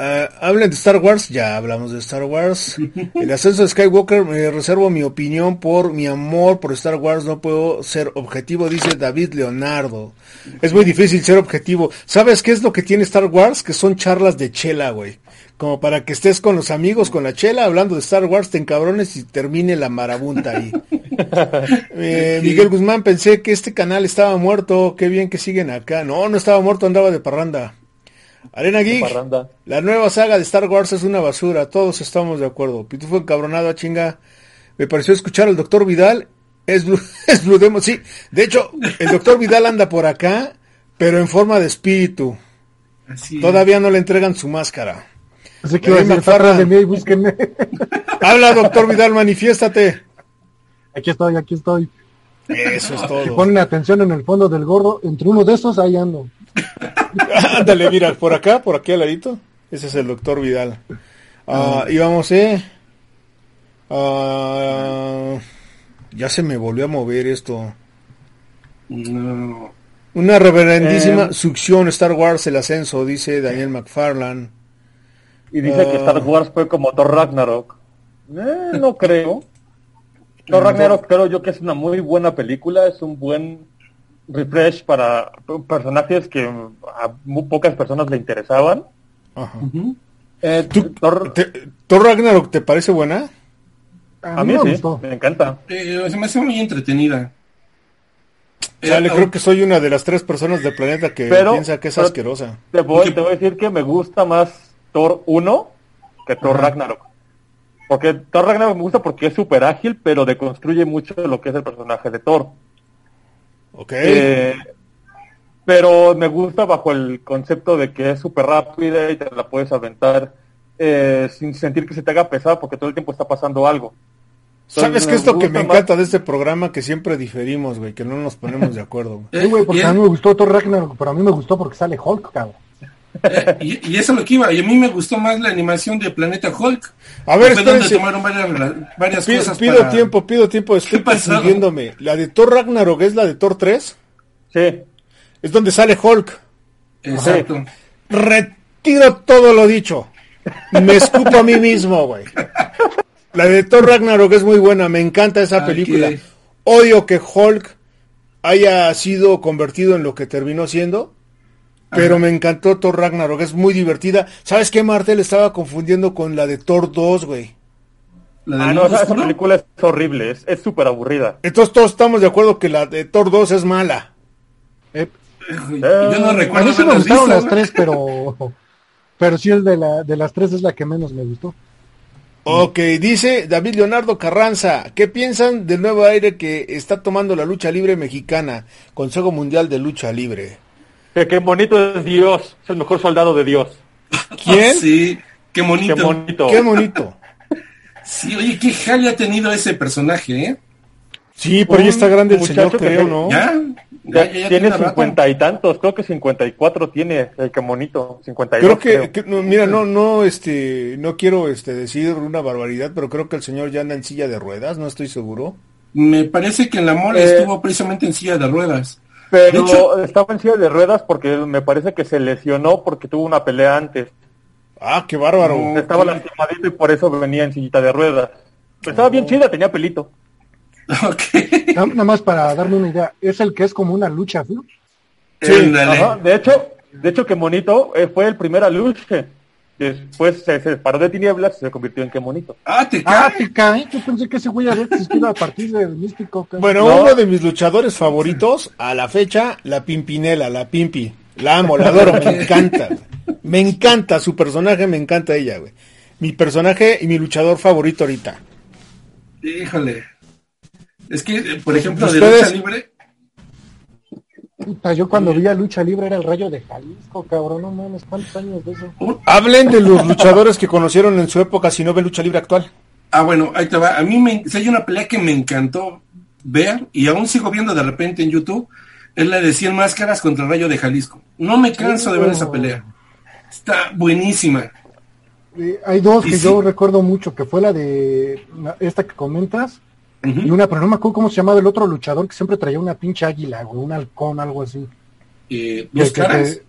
S1: Ah, hablen de Star Wars, ya hablamos de Star Wars. El ascenso de Skywalker, me reservo mi opinión por mi amor por Star Wars, no puedo ser objetivo, dice David Leonardo. Es muy difícil ser objetivo. ¿Sabes qué es lo que tiene Star Wars? Que son charlas de chela, güey. Como para que estés con los amigos, con la chela, hablando de Star Wars, te encabrones y termine la marabunta ahí. Eh, Miguel Guzmán, pensé que este canal estaba muerto, qué bien que siguen acá. No, no estaba muerto, andaba de parranda. Arena Geek. La nueva saga de Star Wars es una basura, todos estamos de acuerdo. Pitufo encabronado a chinga. Me pareció escuchar al doctor Vidal. Es Blue, es Blue Demon, sí. De hecho, el doctor Vidal anda por acá, pero en forma de espíritu.
S4: Así es.
S1: Todavía no le entregan su máscara.
S2: Así que a
S1: David
S2: decir, "Está atrás de mí y búsquenme.
S1: Habla, doctor Vidal, manifiéstate.
S2: aquí estoy, aquí estoy.
S1: Eso es
S2: Si
S1: todo.
S2: ponen atención en el fondo del gordo, entre uno de esos ahí ando.
S1: Ándale, mira, por acá, por aquí al ladito. Ese es el doctor Vidal. Ah, y vamos, eh. Ah, ya se me volvió a mover esto.
S4: No.
S1: Una reverendísima
S3: Eh,
S1: succión Star Wars el ascenso, dice Daniel McFarland.
S3: Y dice que
S1: Ah.
S3: Star Wars fue como Thor Ragnarok. Eh, no creo. Thor Ragnarok creo yo que es una muy buena película, es un buen refresh para personajes que a muy pocas personas le interesaban.
S1: Ajá.
S3: Eh,
S1: ¿Tú-
S3: Thor-
S1: ¿Te- ¿Thor Ragnarok te parece buena?
S3: a mí
S2: me
S3: sí,
S2: gustó.
S3: me encanta.
S4: Eh, se me hace muy entretenida. Eh,
S1: Chale,
S4: au-
S1: creo que soy una de las tres personas del planeta que
S3: Pero-
S1: piensa que es
S3: pero-
S1: asquerosa.
S3: Te voy,
S4: Porque-
S3: te voy a decir que me gusta más Thor 1 que Thor Ragnarok. Porque Thor Ragnarok me gusta porque es súper ágil, pero deconstruye mucho lo que es el personaje de Thor.
S1: Ok.
S3: Eh, pero me gusta bajo el concepto de que es súper rápida y te la puedes aventar eh, sin sentir que se te haga pesado porque todo el tiempo está pasando algo.
S1: ¿Sabes qué es lo que me
S3: más-
S1: encanta de este programa? Que siempre diferimos, güey, que no nos ponemos de acuerdo. güey.
S2: Sí, güey, porque
S4: y,
S2: a mí me gustó Thor Ragnarok, pero a mí me gustó porque sale Hulk, cabrón.
S4: Eh, y- y eso es lo que iba. Y a mí me gustó más la animación de Planeta Hulk.
S1: A ver,
S4: Fue donde tomaron varias, varias
S1: Pido,
S4: cosas
S1: pido
S4: para-
S1: tiempo, pido tiempo, estoy confundiéndome. ¿La de Thor Ragnarok es la de Thor 3?
S3: Sí,
S1: Es donde sale Hulk.
S4: Exacto.
S1: Retiro todo lo dicho. Me escupo a mí mismo, güey. La de Thor Ragnarok es muy buena, me encanta esa película. Odio que Hulk haya sido convertido en lo que terminó siendo, pero
S4: Ajá.
S1: me encantó Thor Ragnarok, es muy divertida. ¿Sabes qué, Martel? Estaba confundiendo con la de Thor 2, güey.
S3: Ah, no, esa, película es horrible, es súper aburrida.
S1: Entonces todos estamos de acuerdo que la de Thor 2 es mala.
S2: Eh,
S4: Yo no
S2: a
S4: recuerdo
S2: mí sí me gustaron
S4: visto,
S2: las
S4: ¿no?
S2: tres, pero pero sí es de la de las tres es la que menos me gustó.
S1: Ok, dice David Leonardo Carranza, ¿qué piensan del nuevo aire que está tomando la lucha libre mexicana? Consejo Mundial de Lucha Libre.
S3: Que, que bonito es Dios, es el mejor soldado de Dios.
S1: ¿Quién?
S4: Sí, qué bonito.
S3: Qué bonito.
S1: Qué bonito.
S4: Sí, oye, qué jale ha tenido ese personaje, ¿eh?
S1: Sí, pero ya está grande el
S3: muchacho
S1: señor, creo, ¿no?
S4: Ya,
S3: Ya,
S4: ya, ya, ya
S3: tiene cincuenta y tantos, creo que 54 tiene, el que bonito, 52
S1: Creo que,
S3: creo.
S1: que- no, mira, no, no, este, no quiero, este, decir una barbaridad, pero creo que el señor ya anda en silla de ruedas, no estoy seguro.
S4: Me parece que en la mole
S3: Eh,
S4: estuvo precisamente en silla de ruedas.
S3: Pero
S4: hecho-
S3: estaba en silla de ruedas porque me parece que se lesionó porque tuvo una pelea antes.
S1: Ah, qué bárbaro.
S4: No.
S3: Estaba lastimadito y por eso venía en sillita de ruedas. Pero estaba bien chida, tenía pelito.
S4: Ok.
S2: Na- Nada más para darme una idea, es el que es como una lucha, ¿no?
S1: Sí.
S3: Ajá, De hecho, de hecho que monito eh, fue el primer aluche. Después se se separó de tinieblas y se convirtió en que monito.
S4: Ah, te
S2: Ah,
S4: cae.
S2: te cae. Yo pensé que ese güey había existido a partir del místico.
S1: Bueno,
S3: No.
S1: uno de mis luchadores favoritos, a la fecha, la Pimpinela, la Pimpi. La amo, la adoro, me encanta. Me encanta su personaje, me encanta ella, güey. Mi personaje y mi luchador favorito ahorita.
S4: Híjole. Es que, por ejemplo, de lucha libre,
S2: Puta, yo cuando vi a lucha libre era el rayo de Jalisco, cabrón. No mames, ¿cuántos años de eso?
S1: Hablen de los luchadores que conocieron en su época si no ven lucha libre actual.
S4: Ah, bueno, ahí te va. A mí me, si hay una pelea que me encantó ver y aún sigo viendo de repente en YouTube, es la de 100 máscaras contra el Rayo de Jalisco. No me canso de ver esa pelea. Está buenísima.
S2: Eh, hay dos
S4: Y
S2: que
S4: sí.
S2: yo recuerdo mucho, que fue la de esta que comentas, Y una, pero no me acuerdo cómo se llamaba el otro luchador que siempre traía una pinche águila, güey, un halcón, algo así.
S4: Eh, ¿Dos
S2: Que- que-
S4: caras?
S2: que-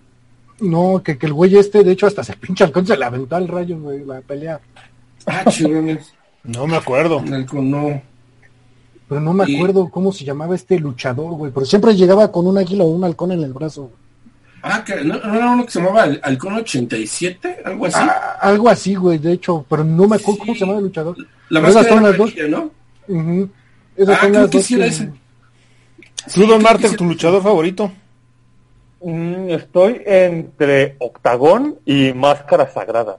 S2: no, que, que el güey este, de hecho, hasta se pinche halcón se le aventó al rayo, güey, la pelea.
S4: Ah, chirones.
S1: No me acuerdo.
S4: No.
S2: Pero no me
S4: Y-
S2: acuerdo cómo se llamaba este luchador, güey, pero siempre llegaba con un águila o un halcón en el brazo. güey.
S4: Ah, que, ¿no, no era uno que se llamaba Al- Halcón 87? Algo así.
S2: Ah, algo así, güey, de hecho, pero no me acuerdo
S4: Sí.
S2: cómo se llamaba el luchador.
S4: la máscara era
S2: las dos.
S4: amarilla,
S2: Ujú. Esas
S4: Ah,
S2: son
S4: creo
S2: las
S4: que
S2: dos
S4: sí era
S2: que-
S4: ese.
S1: ¿Tú,
S4: Sí,
S1: Don
S4: creo
S1: Martel,
S4: que
S1: tu luchador favorito?
S3: Mm, estoy entre Octagón y Máscara Sagrada.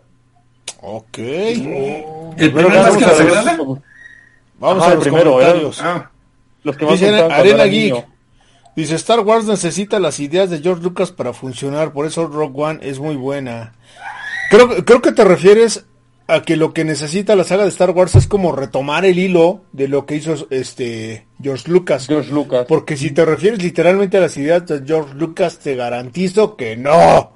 S1: Ok.
S4: ¿El
S1: Pero
S4: primer
S1: vamos
S4: máscara sagrada?
S1: Vamos
S3: Ajá,
S1: a los
S3: primero,
S1: comentarios.
S4: Ah,
S3: Los que más
S1: Dice
S3: me gustaban cuando
S1: Arena Geek.
S3: niño.
S1: Dice Star Wars necesita las ideas de George Lucas para funcionar, por eso Rogue One es muy buena. Creo, creo que te refieres a que lo que necesita la saga de Star Wars es como retomar el hilo de lo que hizo este George Lucas.
S3: George Lucas.
S1: Porque si te refieres literalmente a las ideas de George Lucas, te garantizo que no.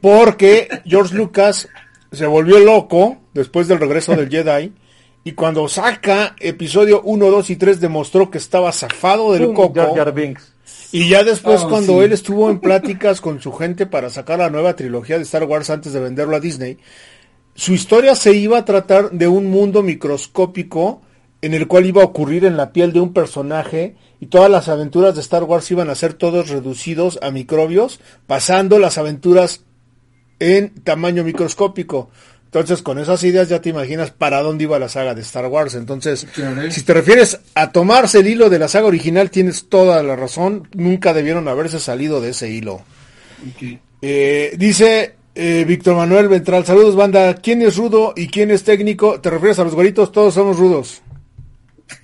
S1: Porque George Lucas se volvió loco después del regreso del Jedi. Y cuando saca episodio 1, 2 y 3 demostró que estaba zafado del coco.
S3: Jar Jar Binks.
S1: Y ya después
S4: Oh,
S1: cuando
S4: sí.
S1: él estuvo en pláticas con su gente para sacar la nueva trilogía de Star Wars antes de venderlo a Disney, su historia se iba a tratar de un mundo microscópico en el cual iba a ocurrir en la piel de un personaje y todas las aventuras de Star Wars iban a ser todos reducidos a microbios, pasando las aventuras en tamaño microscópico. Entonces, con esas ideas ya te imaginas para dónde iba la saga de Star Wars. Entonces,
S4: Claro.
S1: si te refieres a tomarse el hilo de la saga original, tienes toda la razón. Nunca debieron haberse salido de ese hilo. Eh, dice eh, Víctor Manuel Ventral, saludos banda, ¿quién es rudo y quién es técnico? ¿Te refieres a los güeritos? Todos somos rudos.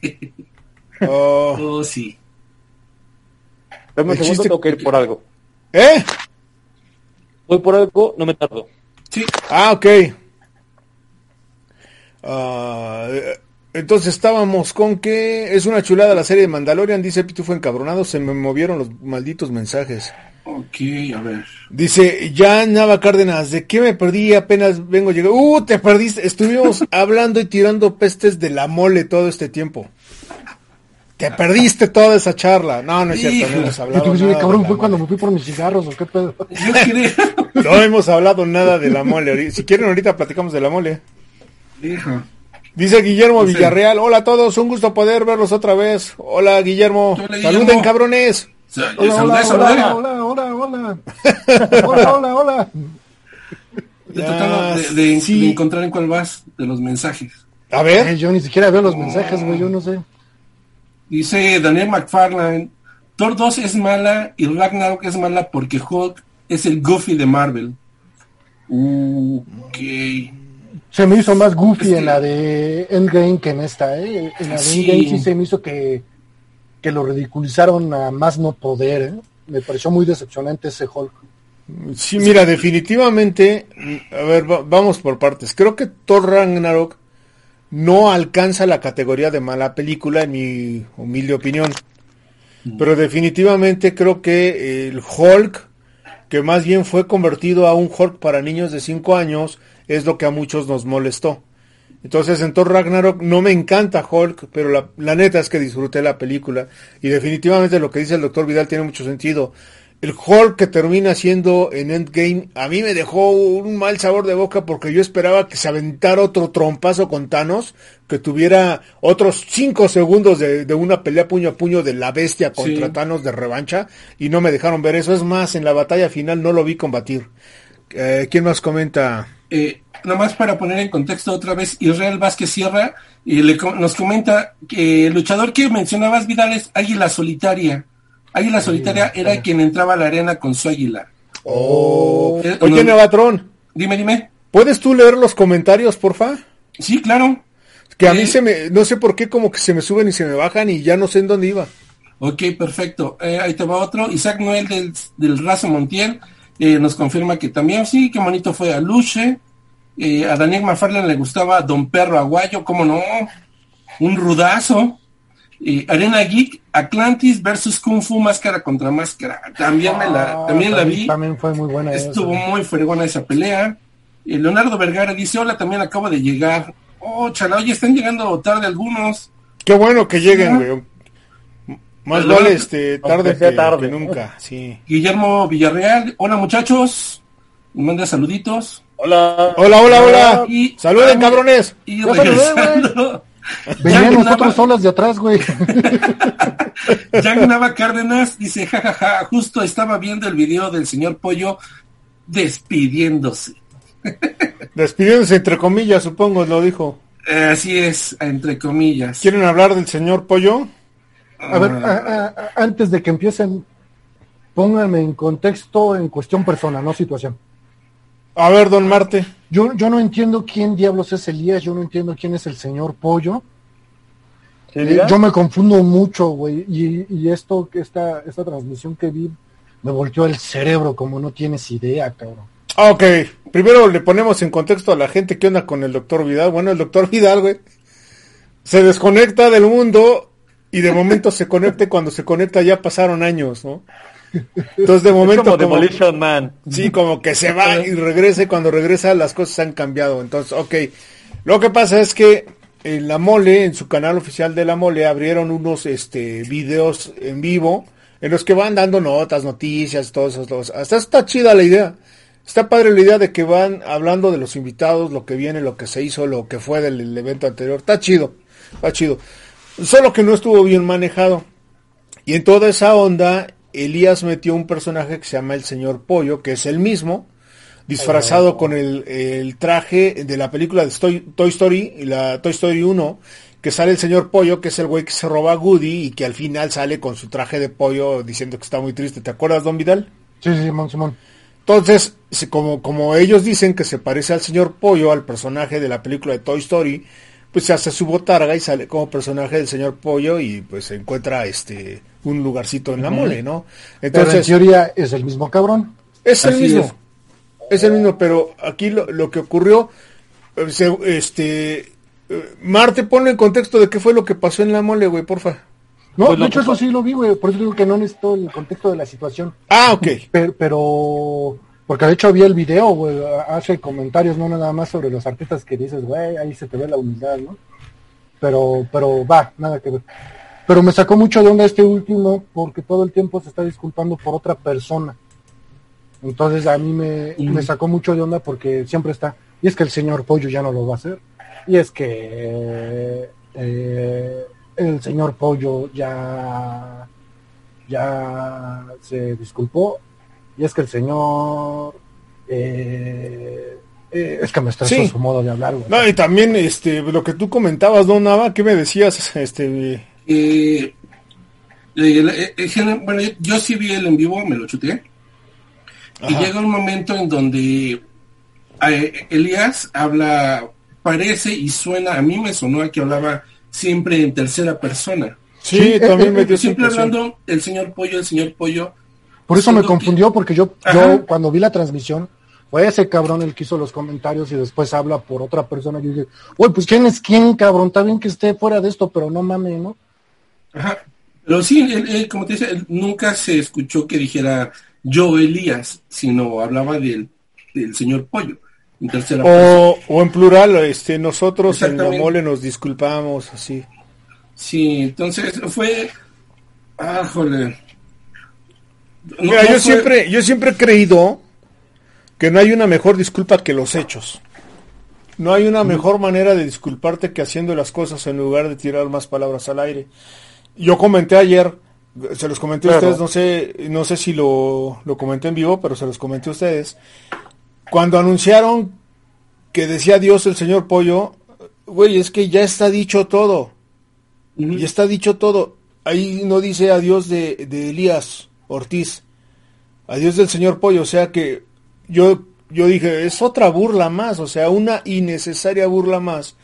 S1: Oh,
S4: Oh, sí.
S3: Dame un segundo, tengo que ir por algo.
S1: ¿Eh?
S3: Voy por algo, no me tardo.
S4: Sí.
S1: Ah, ok. Ah, eh, entonces estábamos con que es una chulada la serie de Mandalorian, dice Pitufo encabronado, se me movieron los malditos mensajes.
S4: Ok, a ver.
S1: Dice Jan Nava Cárdenas, ¿de qué me perdí? Apenas vengo llegando. ¡Uh, te perdiste! Estuvimos hablando y tirando pestes de la mole todo este tiempo. Te perdiste toda esa charla. No, no es cierto, no hemos hablado nada de la
S2: fue cuando
S1: mole.
S2: me fui por mis cigarros o qué pedo.
S4: Yo creo.
S1: No hemos hablado nada de la mole. Si quieren ahorita platicamos de la mole.
S4: Hijo.
S1: Dice Guillermo Villarreal, hola a todos, un gusto poder verlos otra vez. Hola Guillermo,
S4: Hola,
S1: saluden cabrones.
S2: Hola, hola, hola, hola, hola, hola. Hola, hola, hola.
S4: Estoy tratando de, de-
S1: Sí.
S4: de encontrar en cuál vas de los mensajes.
S1: A
S2: Eh,
S1: ver,
S2: yo ni siquiera veo los mensajes, güey, yo no sé.
S4: Dice Daniel McFarlane, Thor 2 es mala y Ragnarok es mala porque Hulk es el Goofy de Marvel. Ok.
S2: Se me hizo más goofy en la de Endgame que en esta, ¿eh? En la de
S4: Sí.
S2: Endgame sí se me hizo que, que lo ridiculizaron a más no poder, ¿eh? Me pareció muy decepcionante ese Hulk.
S1: sí, mira, definitivamente, a ver, va- vamos por partes. Creo que Thor Ragnarok no alcanza la categoría de mala película, en mi humilde opinión. Pero definitivamente creo que el Hulk, que más bien fue convertido a un Hulk para niños de 5 años, es lo que a muchos nos molestó. Entonces en Thor Ragnarok no me encanta Hulk, pero la, la neta es que disfruté la película. Y definitivamente lo que dice el doctor Vidal tiene mucho sentido. El Hulk que termina siendo en Endgame, a mí me dejó un mal sabor de boca porque yo esperaba que se aventara otro trompazo con Thanos, que tuviera otros 5 segundos de, de una pelea puño a puño de la bestia contra
S4: Sí.
S1: Thanos de revancha, y no me dejaron ver eso. Es más, en la batalla final no lo vi combatir. Eh, ¿Quién más comenta?
S4: Eh, nomás para poner en contexto otra vez, Israel Vázquez Sierra y le nos comenta que el luchador que mencionabas, Vidal, es Águila Solitaria. Águila Solitaria era quien entraba a la arena con su águila.
S1: Oh.
S4: Eh,
S1: Oye,
S4: no-
S1: Nevatrón,
S4: Dime, dime.
S1: ¿puedes tú leer los comentarios, porfa?
S4: Sí, claro.
S1: Que a mí
S4: Sí.
S1: se me, no sé por qué, como que se me suben y se me bajan y ya no sé en dónde iba.
S4: Ok, perfecto. Eh, ahí te va otro. Isaac Noel del, del Razo Montiel eh, nos confirma que también sí, qué bonito fue a Luche. Eh, a Daniel Mafarlan le gustaba Don Perro Aguayo, cómo no. Un rudazo. Eh, Arena Geek, Atlantis versus Kung Fu Máscara contra Máscara. También me la,
S2: Ah,
S4: también la vi.
S2: También fue muy buena
S4: Estuvo
S2: esa.
S4: muy fregona esa pelea. Eh, Leonardo Vergara dice, hola, también acabo de llegar. Oh, chala, oye, están llegando tarde algunos.
S1: Qué bueno que lleguen, güey. Más vale este, tarde que,
S3: sea tarde.
S1: que nunca, sí.
S4: Guillermo Villarreal, hola muchachos. Manda saluditos.
S3: Hola.
S1: Hola, hola, hola.
S4: Y-
S1: Saluden,
S4: ah,
S1: cabrones.
S4: Y regresando,
S2: Venían nosotros solas de atrás, güey.
S4: Jack Nava Cárdenas dice, jajaja, justo estaba viendo el video del señor Pollo despidiéndose.
S1: Despidiéndose entre comillas, supongo, lo dijo.
S4: Así es, entre comillas.
S1: ¿Quieren hablar del señor Pollo?
S2: A ver, a- a- a- antes de que empiecen, pónganme en contexto en cuestión persona, no situación.
S1: A ver, don Marte.
S2: Yo, yo no entiendo quién diablos es Elías, yo no entiendo quién es el señor Pollo.
S3: ¿Sí,
S2: Eh, yo me confundo mucho, güey, y, y esto, esta, esta transmisión que vi, me volteó el cerebro como no tienes idea, cabrón.
S1: Ah, ok. Primero le ponemos en contexto a la gente qué onda con el doctor Vidal. Bueno, el doctor Vidal, güey, se desconecta del mundo y de momento se conecta y cuando se conecta ya pasaron años, ¿no? Entonces de momento
S3: como
S1: como,
S3: Demolition Man.
S1: sí, como que se va y regresa y cuando regresa las cosas han cambiado. Entonces, ok. Lo que pasa es que en la mole, en su canal oficial de la mole, abrieron unos este videos en vivo en los que van dando notas, noticias, todos esos. los- Hasta está chida la idea. Está padre la idea de que van hablando de los invitados, lo que viene, lo que se hizo, lo que fue del, del evento anterior. Está chido, está chido. Solo que no estuvo bien manejado. Y en toda esa onda, Elías metió un personaje que se llama el señor Pollo, que es el mismo, disfrazado con el, el traje de la película de Toy, Story, la Toy Story 1, que sale el señor Pollo, que es el güey que se roba a Goody y que al final sale con su traje de pollo diciendo que está muy triste. ¿Te acuerdas, Don Vidal?
S2: Sí, sí, Simón, Simón.
S1: Entonces, como, como ellos dicen que se parece al señor Pollo, al personaje de la película de Toy Story, pues se hace su botarga y sale como personaje del señor Pollo y pues se encuentra este un lugarcito en la mole, ¿no?
S2: Pero en
S1: Entonces,
S2: teoría es el mismo cabrón.
S1: es el
S4: Así
S1: mismo.
S4: es.
S1: Es. el mismo, pero aquí lo, lo que ocurrió, eh, este, eh, Marte, ponlo en contexto de qué fue lo que pasó en la mole, güey, porfa.
S2: No,
S3: Pues
S2: de hecho eso sí lo vi, güey. Por eso digo que no necesito el contexto de la situación.
S1: Ah, ok.
S2: Pero, pero porque de hecho vi el video, güey. Hace comentarios, no nada más sobre los artistas que dices, güey, ahí se te ve la humildad, ¿no? Pero, pero va, nada que ver. Pero me sacó mucho de onda este último porque todo el tiempo se está disculpando por otra persona. Entonces a mí me,
S4: Mm.
S2: me sacó mucho de onda porque siempre está, y es que el señor Pollo ya no lo va a hacer. Y es que eh, el señor Pollo ya, ya se disculpó. Y es que el señor... eh, eh, es que me estresó
S1: Sí.
S2: su modo de hablar, güey.
S1: No, y también este lo que tú comentabas, Don Nava, ¿qué me decías? Este
S4: Eh, eh, eh, bueno, yo, yo sí vi el en vivo, me lo chuté. Y
S1: Ajá.
S4: llega un momento en donde eh, Elías habla, parece y suena, a mí me sonó a que hablaba siempre en tercera persona.
S1: Sí,
S2: Sí,
S1: también
S2: eh,
S1: me dio
S4: Siempre
S1: impresión.
S4: hablando el señor Pollo, el señor Pollo.
S2: Por eso me confundió, porque yo,
S4: Ajá.
S2: yo cuando vi la transmisión, fue ese cabrón el que hizo los comentarios y después habla por otra persona. Yo dije, güey, pues quién es quién, cabrón, está bien que esté fuera de esto, pero no mames, ¿no?
S4: Ajá. Pero sí, él- él, como te dice, él nunca se escuchó que dijera yo Elías, sino hablaba del, del señor Pollo. En.
S1: O, o en plural, este nosotros en la mole nos disculpamos así.
S4: Sí, entonces fue. Ah, joder. No-
S1: Mira,
S4: no
S1: yo
S4: fue-
S1: siempre yo siempre he creído que no hay una mejor disculpa que los hechos. No hay una mejor manera de disculparte que haciendo las cosas en lugar de tirar más palabras al aire. Yo comenté ayer, se los comenté a ustedes, no sé, no sé si lo, lo comenté en vivo, pero se los comenté a ustedes. Cuando anunciaron que decía Dios el señor Pollo, güey, es que ya está dicho todo.
S4: Ujú.
S1: Y está dicho todo. Ahí no dice adiós de, de Elías Ortiz. Adiós del señor Pollo. O sea que yo, yo dije, es otra burla más. O sea, una innecesaria burla más.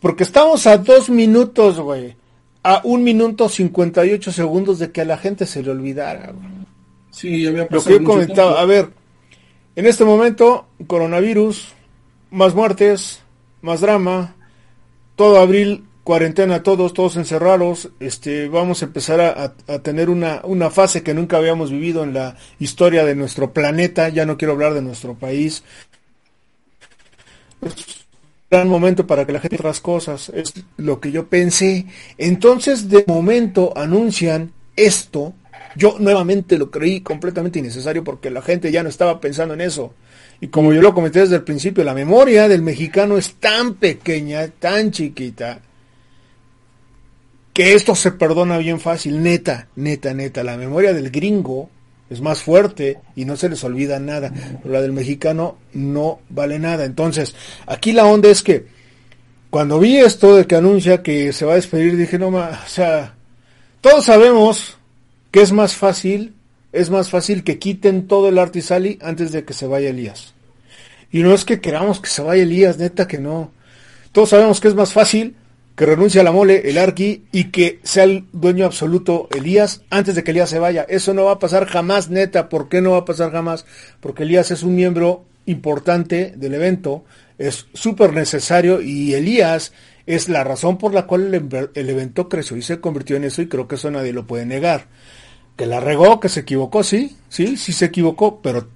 S1: Porque estamos a dos minutos, güey. A un minuto cincuenta y ocho segundos de que a la gente se le olvidara. güey.
S4: Sí, había
S1: Lo
S4: pasado
S1: que yo comentaba,
S4: tiempo.
S1: a ver, en este momento, coronavirus, más muertes, más drama, todo abril, cuarentena, todos, todos encerrados, este, vamos a empezar a, tener una, una fase que nunca habíamos vivido en la historia de nuestro planeta, ya no quiero hablar de nuestro país. Es un gran momento para que la gente otras cosas, es lo que yo pensé. Entonces, de momento anuncian esto, yo nuevamente lo creí completamente innecesario porque la gente ya no estaba pensando en eso. Y como yo lo comenté desde el principio, la memoria del mexicano es tan pequeña, tan chiquita, que esto se perdona bien fácil, neta, neta, neta. La memoria del gringo es más fuerte y no se les olvida nada, pero la del mexicano no vale nada. Entonces, aquí la onda es que cuando vi esto de que anuncia que se va a despedir, dije, no, ma, o sea, todos sabemos que es más fácil, es más fácil que quiten todo el Artisali antes de que se vaya Elías. Y no es que queramos que se vaya Elías, neta que no. Todos sabemos que es más fácil que renuncie a la mole el Arqui y que sea el dueño absoluto Elías antes de que Elías se vaya. Eso no va a pasar jamás, neta. ¿Por qué no va a pasar jamás? Porque Elías es un miembro importante del evento, es súper necesario y Elías es la razón por la cual el, el evento creció y se convirtió en eso y creo que eso nadie lo puede negar. Que la regó, que se equivocó, sí, sí, sí se equivocó, pero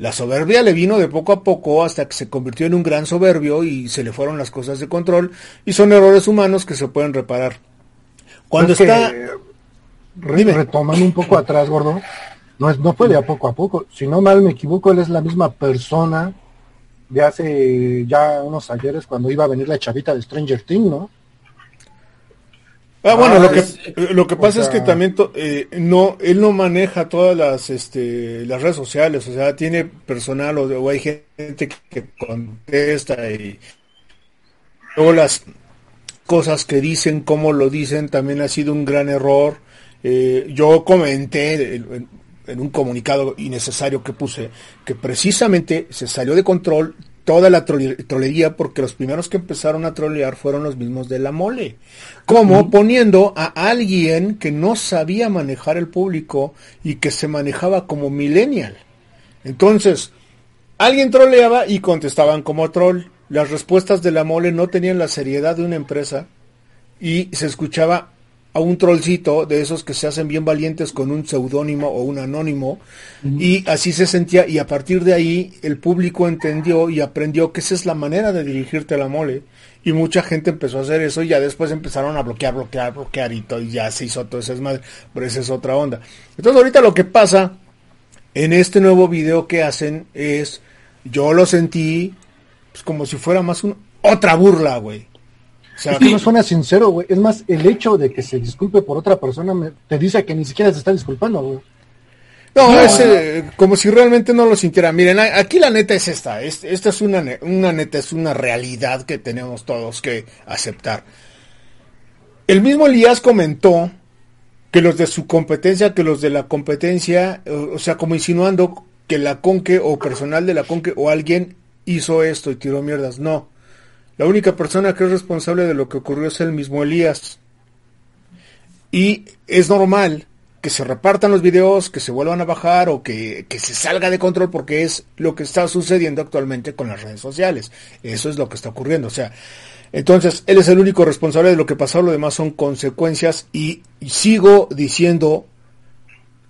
S1: la soberbia le vino de poco a poco hasta que se convirtió en un gran soberbio y se le fueron las cosas de control y son errores humanos que se pueden reparar. Cuando está...
S2: re- retomando un poco atrás, gordo, no, es, no fue de a poco a poco. Si no mal me equivoco, él es la misma persona de hace ya unos ayeres cuando iba a venir la chavita de Stranger Things, ¿no?
S1: Ah, bueno,
S4: Ah,
S1: lo que,
S4: es-
S1: lo que pasa es que también to- eh, no, él no maneja todas las, este, las redes sociales, o sea, tiene personal o, o hay gente que contesta y luego las cosas que dicen, cómo lo dicen, también ha sido un gran error. Eh, yo comenté en, en un comunicado innecesario que puse que precisamente se salió de control toda la trole- trolería porque los primeros que empezaron a trolear fueron los mismos de la mole. Como poniendo a alguien que no sabía manejar el público y que se manejaba como millennial. Entonces, alguien troleaba y contestaban como troll. Las respuestas de la mole no tenían la seriedad de una empresa y se escuchaba a un trollcito de esos que se hacen bien valientes con un seudónimo o un anónimo y así se sentía y a partir de ahí el público entendió y aprendió que esa es la manera de dirigirte a la mole y mucha gente empezó a hacer eso y ya después empezaron a bloquear, bloquear, bloquear y todo y ya se hizo todo ese desmadre, pero esa es otra onda. Entonces ahorita lo que pasa en este nuevo video que hacen es, yo lo sentí pues, como si fuera más un, otra burla, güey.
S2: Sea, que no suena sincero, güey. Es más, el hecho de que se disculpe por otra persona me, te dice que ni siquiera se está disculpando, güey.
S1: No, es eh, como si realmente no lo sintiera. Miren, aquí la neta es esta. esta es una, una neta, es una realidad que tenemos todos que aceptar. El mismo Elías comentó que los de su competencia, que los de la competencia, o sea, como insinuando que la conque o personal de la conque o alguien hizo esto y tiró mierdas. No. La única persona que es responsable de lo que ocurrió es el mismo Elías. Y es normal que se repartan los videos, que se vuelvan a bajar o que, que, se salga de control porque es lo que está sucediendo actualmente con las redes sociales. Eso es lo que está ocurriendo. O sea, entonces él es el único responsable de lo que pasó, lo demás son consecuencias y, y sigo diciendo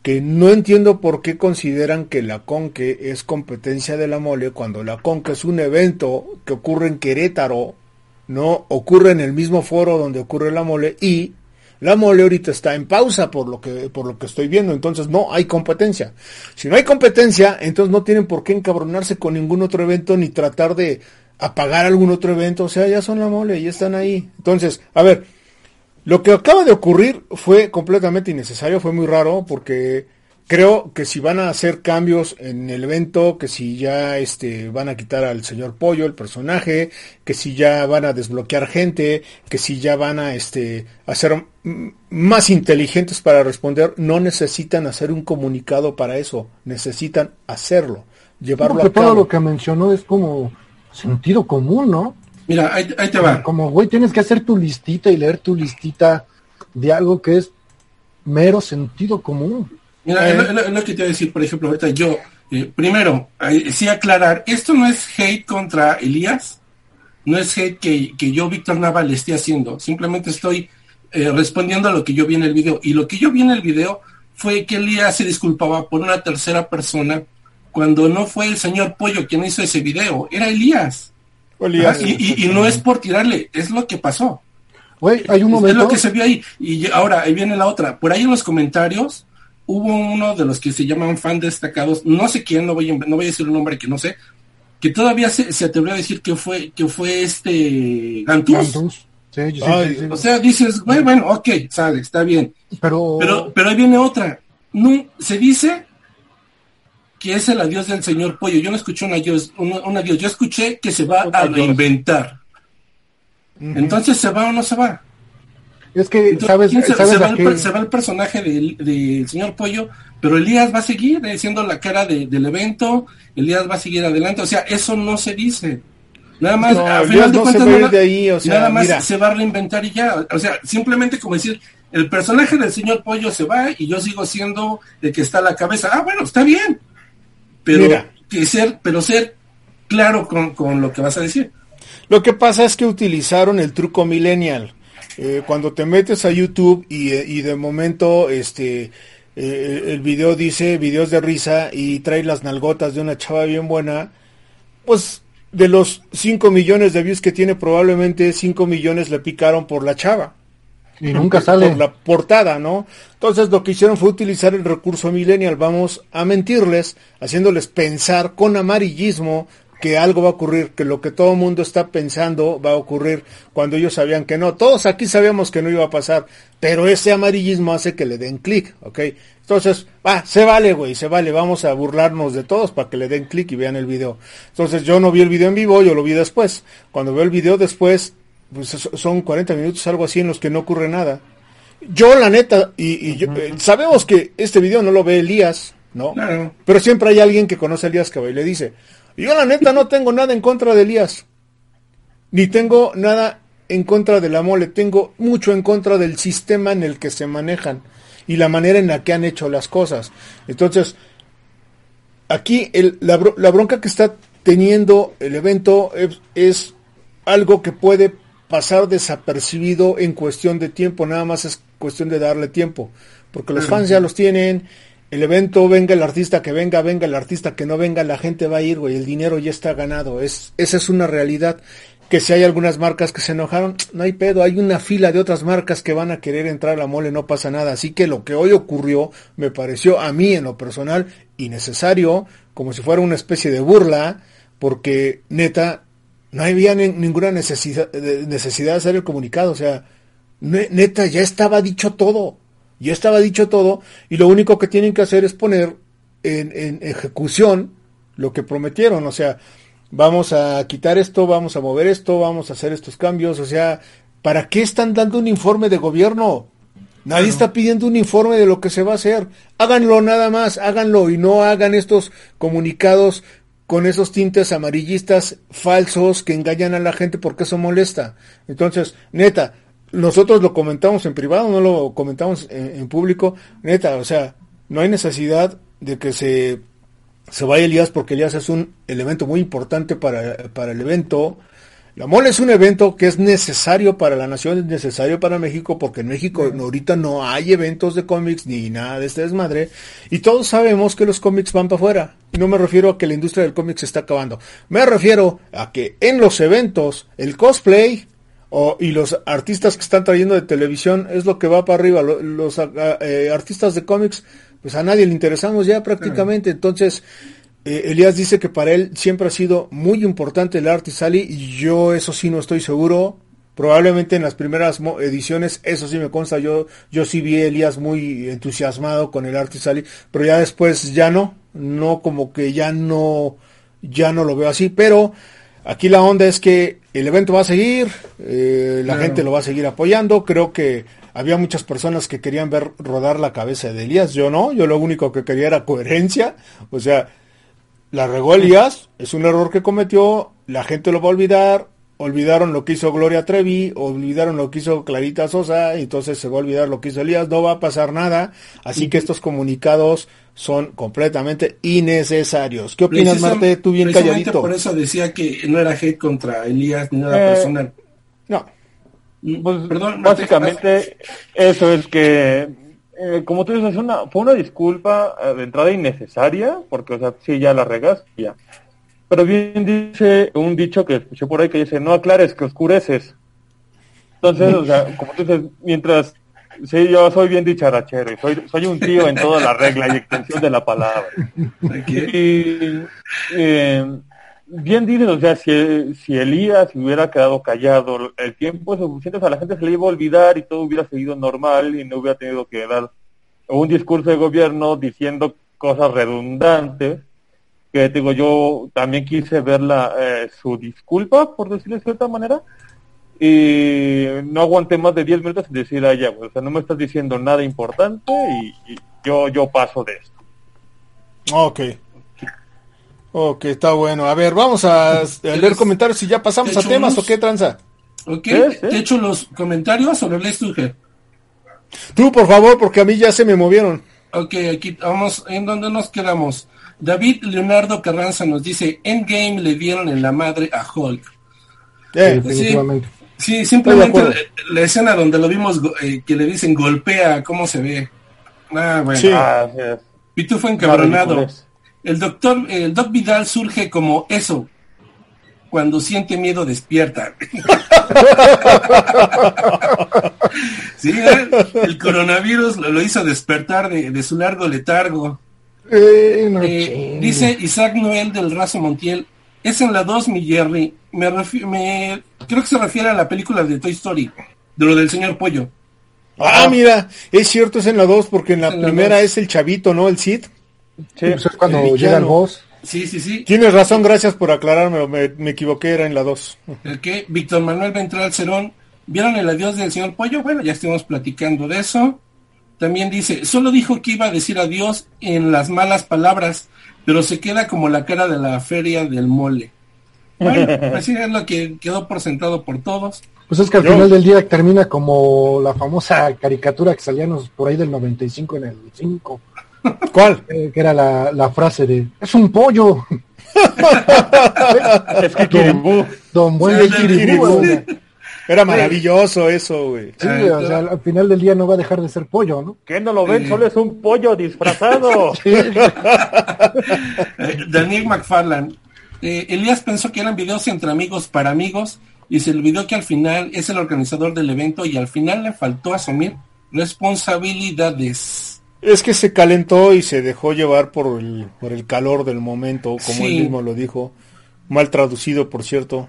S1: que no entiendo por qué consideran que la Conque es competencia de la mole cuando la Conque es un evento que ocurre en Querétaro, no ocurre en el mismo foro donde ocurre la mole y la mole ahorita está en pausa por lo que, por lo que estoy viendo, entonces no hay competencia. Si no hay competencia, entonces no tienen por qué encabronarse con ningún otro evento ni tratar de apagar algún otro evento, o sea, ya son la mole, ya están ahí. Entonces, a ver, lo que acaba de ocurrir fue completamente innecesario, fue muy raro porque Creo que si van a hacer cambios en el evento, que si ya este, van a quitar al señor Pollo, el personaje, que si ya van a desbloquear gente, que si ya van a este, hacer más inteligentes para responder, no necesitan hacer un comunicado para eso, necesitan hacerlo, llevarlo
S2: a cabo. todo lo que mencionó es como sentido común, ¿no?
S4: Mira, ahí, ahí te va.
S2: Como, güey, tienes que hacer tu listita y leer tu listita de algo que es mero sentido común.
S4: Mira, es, lo, que te voy a decir, por ejemplo, ahorita yo, eh, primero, sí aclarar, esto no es hate contra Elías, no es hate que, que yo, Víctor Nava, le esté haciendo, simplemente estoy eh, respondiendo a lo que yo vi en el video. Y lo que yo vi en el video fue que Elías se disculpaba por una tercera persona cuando no fue el señor Pollo quien hizo ese video, era Elías. Y, y, no es por tirarle, es lo que pasó.
S2: hay un momento...
S4: Es lo que se vio ahí. Y ahora, ahí viene la otra. Por ahí en los comentarios hubo uno de los que se llaman fan destacados, no sé quién, no voy a, no voy a decir un nombre que no sé, que todavía se, se atrevió a decir que fue, que fue este Gantus. Sí, sí, sí, o sea, dices, bueno, bueno, ok, sale, está bien. Pero... pero, pero ahí viene otra. No, se dice que es el adiós del señor Pollo. Yo no escuché un adiós, un, adiós. yo escuché que se va a reinventar. Entonces, ¿se va o no se va?
S2: Es que, ¿sabes?
S4: Se, va el, personaje del, señor Pollo, pero Elías va a seguir siendo la cara del evento, Elías va a seguir adelante, o sea, eso no se dice. Nada más, a final de cuentas, nada, más se va a reinventar y ya. O sea, simplemente como decir, el personaje del señor Pollo se va y yo sigo siendo el que está a la cabeza. Ah, bueno, está bien. Pero que ser, pero ser claro con, con lo que vas a decir.
S1: Lo que pasa es que utilizaron el truco millennial eh, cuando te metes a YouTube y, y de momento este eh, el video dice videos de risa y trae las nalgotas de una chava bien buena, pues de los 5 millones de views que tiene probablemente 5 millones le picaron por la chava.
S2: Y nunca sale.
S1: Por la portada, ¿no? Entonces lo que hicieron fue utilizar el recurso millennial, vamos a mentirles, haciéndoles pensar con amarillismo que algo va a ocurrir, que lo que todo el mundo está pensando va a ocurrir cuando ellos sabían que no. Todos aquí sabíamos que no iba a pasar, pero ese amarillismo hace que le den clic, ¿ok? Entonces, va, se vale, güey, se vale, vamos a burlarnos de todos para que le den clic y vean el video. Entonces, yo no vi el video en vivo, yo lo vi después. Cuando veo el video después, pues son 40 minutos, algo así, en los que no ocurre nada. Yo, la neta, y, eh, sabemos que este video no lo ve Elías, ¿no? Pero siempre hay alguien que conoce a Elías que y le dice, yo la neta no tengo nada en contra de Elías. Ni tengo nada en contra de la mole. Tengo mucho en contra del sistema en el que se manejan y la manera en la que han hecho las cosas. Entonces, aquí el, la, bronca que está teniendo el evento es, es algo que puede pasar desapercibido en cuestión de tiempo. Nada más es cuestión de darle tiempo. Porque los fans ya los tienen, el evento, venga el artista que venga, venga el artista que no venga, la gente va a ir, güey, el dinero ya está ganado, es, esa es una realidad. Que si hay algunas marcas que se enojaron, no hay pedo, hay una fila de otras marcas que van a querer entrar a la mole, no pasa nada. Así que lo que hoy ocurrió me pareció a mí en lo personal innecesario, como si fuera una especie de burla, porque neta, no había ninguna necesidad de, necesidad de hacer el comunicado, o sea, neta, ya estaba dicho todo, ya estaba dicho todo, y lo único que tienen que hacer es poner en, en ejecución lo que prometieron, o sea, vamos a quitar esto, vamos a mover esto, vamos a hacer estos cambios, o sea, ¿para qué están dando un informe de gobierno? Nadie está pidiendo un informe de lo que se va a hacer. Háganlo nada más, háganlo y no hagan estos comunicados con esos tintes amarillistas falsos que engañan a la gente porque eso molesta. Entonces, neta, nosotros lo comentamos en privado, no lo comentamos en, público. Neta, o sea, no hay necesidad de que se, se vaya Elías porque Elías es un elemento muy importante para, para el evento la mole es un evento que es necesario para la nación, es necesario para México, porque en México ahorita no hay eventos de cómics ni nada de este desmadre. Y todos sabemos que los cómics van para afuera. Y no me refiero a que la industria del cómic se está acabando. Me refiero a que en los eventos, el cosplay o, y los artistas que están trayendo de televisión es lo que va para arriba. Los, eh, artistas de cómics, pues a nadie le interesamos ya prácticamente. Entonces, eh, Elías dice que para él siempre ha sido muy importante el arte Sally y yo eso sí no estoy seguro. Probablemente en las primeras ediciones, eso sí me consta, yo, yo sí vi a Elías muy entusiasmado con el arte Sally, pero ya después ya no, no como que ya no, ya no lo veo así, pero aquí la onda es que el evento va a seguir, eh, la gente lo va a seguir apoyando, creo que había muchas personas que querían ver rodar la cabeza de Elías, yo no, yo lo único que quería era coherencia, o sea, la regó Elías, es un error que cometió, la gente lo va a olvidar, olvidaron lo que hizo Gloria Trevi, olvidaron lo que hizo Clarita Sosa, entonces se va a olvidar lo que hizo Elías, no va a pasar nada, así que estos comunicados son completamente innecesarios. ¿Qué opinas, Marte? Tú bien calladito.
S4: Por eso decía que no era hate contra Elías ni nada eh, personal.
S1: No.
S3: Mm, pues, Perdón, básicamente eso es que eh, como tú dices, una, fue una disculpa eh, de entrada innecesaria, porque, o sea, sí, ya la regas, ya. Pero bien dice un dicho que escuché por ahí que dice, no aclares que oscureces. Entonces, o sea, como tú dices, mientras, sí, yo soy bien dicharachero y soy, soy un tío en toda la regla y extensión de la palabra. Y, eh, bien dices, o sea, si, si Elías hubiera quedado callado el tiempo suficiente, a la gente se le iba a olvidar y todo hubiera seguido normal y no hubiera tenido que dar un discurso de gobierno diciendo cosas redundantes, que digo, yo también quise ver la, eh, su disculpa, por decirlo de cierta manera, y no aguanté más de 10 minutos sin decir, ah, ya, o sea, no me estás diciendo nada importante y, yo, yo paso de esto.
S1: Ok. Ok, está bueno. A ver, vamos a, leer comentarios si ya pasamos a temas o qué tranza.
S4: Ok, ¿te echo los comentarios o los lees tú,
S1: Tú, por favor, porque a mí ya se me movieron.
S4: Ok, aquí vamos, ¿en dónde nos quedamos? David Leonardo Carranza nos dice, Endgame le dieron en la madre a Hulk.
S1: Eh, definitivamente.
S4: Sí, simplemente la, escena donde lo vimos eh, que le dicen golpea, ¿cómo se ve? Ah, bueno. Sí. Ah, y tú fue encabronado. El doctor, el Doc Vidal surge como eso. Cuando siente miedo despierta. sí, ¿eh? el coronavirus lo, hizo despertar de, su largo letargo. Eh, eh, dice Isaac Noel del Razo Montiel, es en la 2, mi Jerry. Me, me creo que se refiere a la película de Toy Story, de lo del señor Pollo.
S1: Ah, mira, es cierto, es en la 2, porque en la primera es el chavito, ¿no? El Cid.
S2: Sí, pues es cuando llega el boss.
S4: Sí, sí, sí.
S1: Tienes razón, gracias por aclararme, me, equivoqué, era en la 2.
S4: El que Víctor Manuel Ventral Cerón, ¿vieron el adiós del señor Pollo? Bueno, ya estuvimos platicando de eso. También dice, solo dijo que iba a decir adiós en las malas palabras, pero se queda como la cara de la feria del mole. Bueno, así es lo que quedó por sentado por todos.
S2: Pues es que al final del día termina como la famosa caricatura que salíamos por ahí del 95 en el 5
S1: ¿Cuál?
S2: Eh, que era la, frase de es un pollo.
S1: es que Kiribú. Don, Buen Era maravilloso eso, güey.
S2: Sí, o sea, al final del día no va a dejar de ser pollo, ¿no?
S3: Que no lo ven? Solo es un pollo disfrazado.
S4: Daniel McFarland. Eh, Elías pensó que eran videos entre amigos para amigos y se olvidó que al final es el organizador del evento y al final le faltó asumir responsabilidades.
S1: Es que se calentó y se dejó llevar por el, por el calor del momento, como él mismo lo dijo. Mal traducido, por cierto.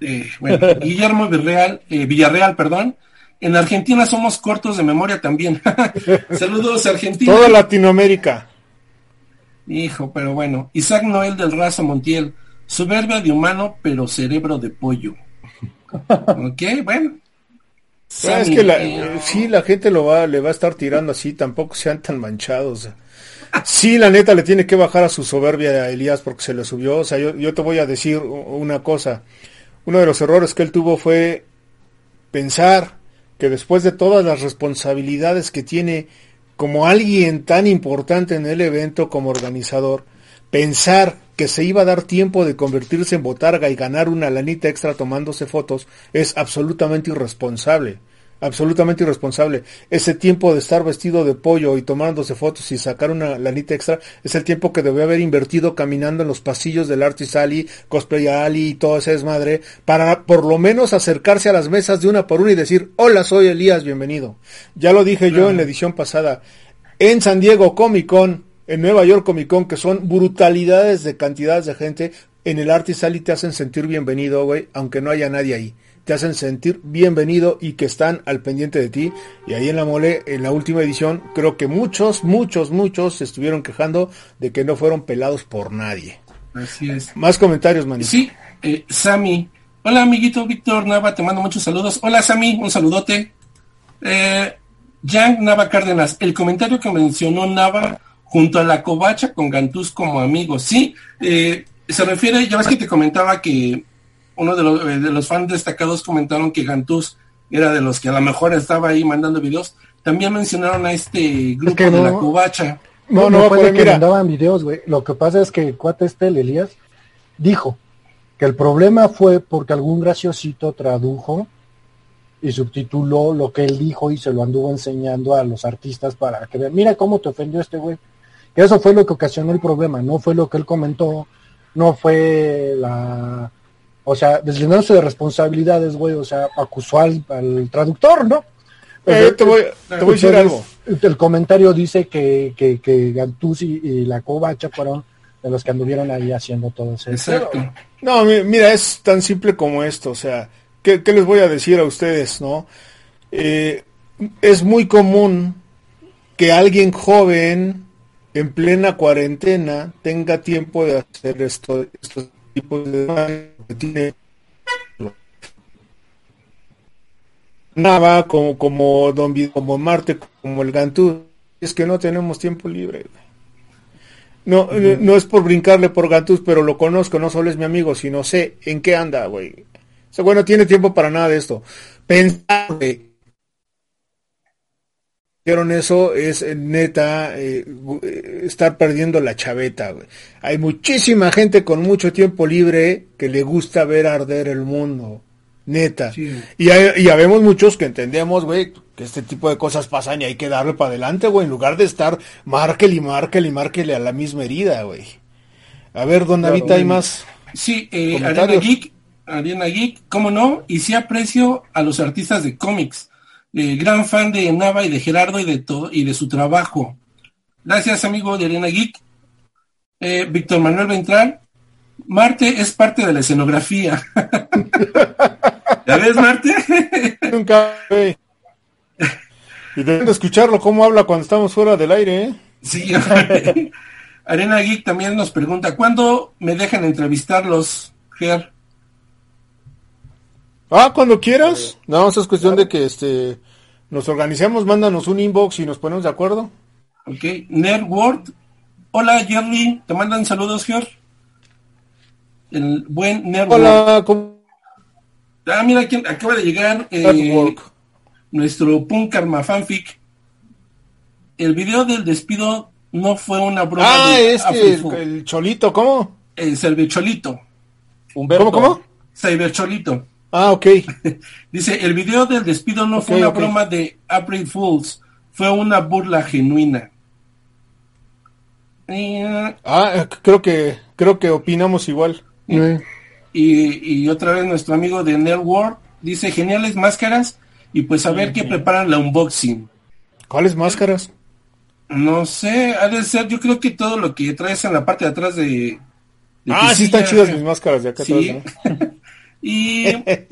S4: eh, bueno, Guillermo Villarreal, eh, Villarreal, perdón. En Argentina somos cortos de memoria también. Saludos, Argentina.
S1: Toda Latinoamérica.
S4: Hijo, pero bueno. Isaac Noel del Raza Montiel. Soberbia de humano, pero cerebro de pollo. ok, bueno.
S1: Ah, es que la, sí, la gente lo va, le va a estar tirando así, tampoco sean tan manchados. Sí, la neta le tiene que bajar a su soberbia a Elías porque se le subió. O sea, yo, yo te voy a decir una cosa. Uno de los errores que él tuvo fue pensar que después de todas las responsabilidades que tiene como alguien tan importante en el evento como organizador, pensar que se iba a dar tiempo de convertirse en botarga y ganar una lanita extra tomándose fotos es absolutamente irresponsable. Absolutamente irresponsable. Ese tiempo de estar vestido de pollo y tomándose fotos y sacar una lanita extra es el tiempo que debe haber invertido caminando en los pasillos del Artist Alley, Cosplay Alley y todo ese desmadre para por lo menos acercarse a las mesas de una por una y decir, hola, soy Elías, bienvenido. Ya lo dije yo en la edición pasada. En San Diego Comic Con, en Nueva York Comic Con, que son brutalidades de cantidades de gente, en el Artist Alley te hacen sentir bienvenido, güey, aunque no haya nadie ahí. Te hacen sentir bienvenido y que están al pendiente de ti. Y ahí en la mole, en la última edición, creo que muchos, muchos, muchos se estuvieron quejando de que no fueron pelados por nadie.
S4: Así es.
S1: Más comentarios, manito.
S4: Sí, eh, Sammy. Hola, amiguito Víctor Nava, te mando muchos saludos. Hola, Sammy, un saludote. Eh, Jan Nava Cárdenas, el comentario que mencionó Nava junto a la covacha con Gantús como amigos. Sí, eh, se refiere, ya ves que te comentaba que uno de los, eh, de los fans destacados comentaron que Gantús era de los que a lo mejor estaba ahí mandando videos. También mencionaron a este grupo
S2: que
S4: de la covacha.
S2: No,
S1: No,
S2: no,
S1: no,
S2: fue
S1: por
S2: de
S1: ahí,
S2: que
S1: mira.
S2: mandaban videos, güey. Lo que pasa es que el cuate este, el Elías, dijo que el problema fue porque algún graciosito tradujo y subtituló lo que él dijo y se lo anduvo enseñando a los artistas para que vean, mira cómo te ofendió este güey. Que eso fue lo que ocasionó el problema, no fue lo que él comentó, no fue la... O sea, deslindándose de responsabilidades, güey, o sea, acusó al, al traductor, ¿no?
S1: Eh, te, voy, te voy a decir algo.
S2: El comentario dice que, que, que Gantuz y, la Covacha fueron de los que anduvieron ahí haciendo todo ese
S4: Exacto.
S1: No, mi- mira, es tan simple como esto, o sea, ¿qué, qué les voy a decir a ustedes, no? Eh, es muy común que alguien joven en plena cuarentena tenga tiempo de hacer esto, estos tipos de tiene Nava como como Don como Marte como el Gantú es que no tenemos tiempo libre no, eh, no es por brincarle por Gantús, pero lo conozco, no solo es mi amigo, sino sé en qué anda, güey. Ese güey no tiene tiempo para nada de esto. Pensar, güey, hicieron eso es neta eh, estar perdiendo la chaveta, güey. Hay muchísima gente con mucho tiempo libre que le gusta ver arder el mundo. Neta.
S4: Sí.
S1: Y, hay- y habemos muchos que entendemos, güey, que este tipo de cosas pasan y hay que darle para adelante, güey, en lugar de estar márquele y márquele y márquele a la misma herida, güey. A ver, don David, hay más.
S4: Sí, eh,
S1: Comentarios.
S4: Geek, Arena Geek, cómo no, y sí aprecio a los artistas de cómics. Eh, gran fan de Nava y de Gerardo y de todo y de su trabajo. Gracias, amigo de Arena Geek. Eh, Víctor Manuel Ventral, Marte es parte de la escenografía. ¿Ya ves, Marte?
S1: Nunca. Y deben de escucharlo cómo habla cuando estamos fuera del aire, ¿eh?
S4: sí. Arena Geek también nos pregunta, ¿cuándo me dejan entrevistarlos, Ger?
S1: Ah, cuando quieras. No, eso es cuestión de que este nos organicemos, mándanos un inbox y nos ponemos de acuerdo.
S4: Ok, Nerdworld. Hola, Jerry. Te mandan saludos, Ger. El buen Nerdworld.
S1: Hola, ¿cómo
S4: Ah, mira, quién acaba de llegar eh,
S1: Network?
S4: nuestro Punk Karma Fanfic. El video del despido no fue una broma
S1: Ah,
S4: de
S1: es que
S4: April
S1: el,
S4: Fool.
S1: el cholito, ¿cómo?
S4: El Cervecholito.
S1: ¿Cómo, cómo?
S4: Cybercholito.
S1: Ah, ok.
S4: Dice, el video del despido no fue una broma de April Fools, fue una burla genuina. Eh,
S1: Ah, eh, creo que creo que opinamos igual.
S2: Eh,
S4: y, y otra vez nuestro amigo de Nerdworld dice, geniales máscaras, y pues a ver qué preparan la unboxing.
S1: ¿Cuáles máscaras?
S4: No sé, ha de ser, yo creo que todo lo que traes en la parte de atrás de... de
S1: Ah, sí están chidas mis máscaras de acá
S4: Sí.
S1: atrás. ¿no?
S4: Y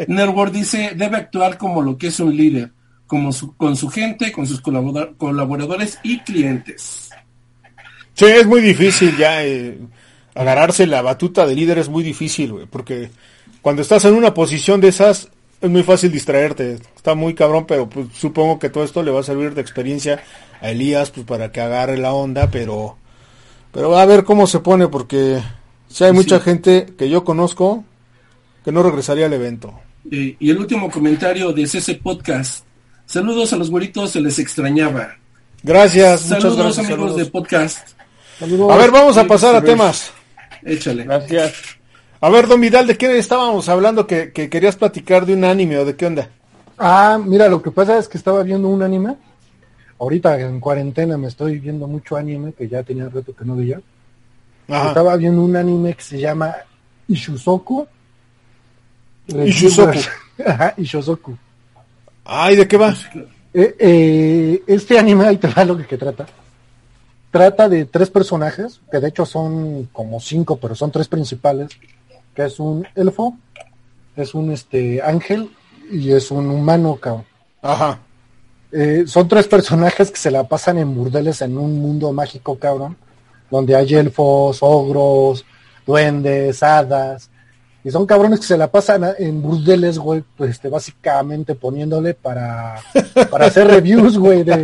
S4: Network dice, debe actuar como lo que es un líder, como su, con su gente, con sus colabora- colaboradores y clientes.
S1: Sí, es muy difícil ya eh, agarrarse la batuta de líder es muy difícil, güey, porque cuando estás en una posición de esas es muy fácil distraerte. Está muy cabrón, pero pues supongo que todo esto le va a servir de experiencia a Elías pues para que agarre la onda, pero pero a ver cómo se pone porque si hay
S4: Sí.
S1: mucha gente que yo conozco que no regresaría al evento.
S4: Eh, y el último comentario de CC Podcast. Saludos a los güeritos, se les extrañaba.
S1: Gracias,
S4: Saludos
S1: muchas gracias.
S4: amigos
S1: saludos.
S4: de podcast.
S2: Saludos.
S1: A ver, vamos a pasar a temas.
S4: Échale.
S3: Gracias.
S1: A ver, Don Vidal, ¿de qué estábamos hablando? Que, que querías platicar de un anime o de qué onda?
S2: Ah, mira, lo que pasa es que estaba viendo un anime. Ahorita en cuarentena me estoy viendo mucho anime, que ya tenía rato que no veía. Estaba viendo un anime que se llama Ishuzoku.
S1: Ishuzoku.
S2: Ajá, Ishuzoku.
S1: Ay, ¿de qué va?
S2: Eh, eh, este anime, ahí te va lo que, que trata. Trata de tres personajes, que de hecho son como cinco, pero son tres principales, que es un elfo, es un este ángel y es un humano, cabrón.
S1: Ajá.
S2: Eh, son tres personajes que se la pasan en burdeles en un mundo mágico, cabrón, donde hay elfos, ogros, duendes, hadas, y son cabrones que se la pasan a- en burdeles, güey, pues este, básicamente poniéndole para, para hacer reviews, güey, de,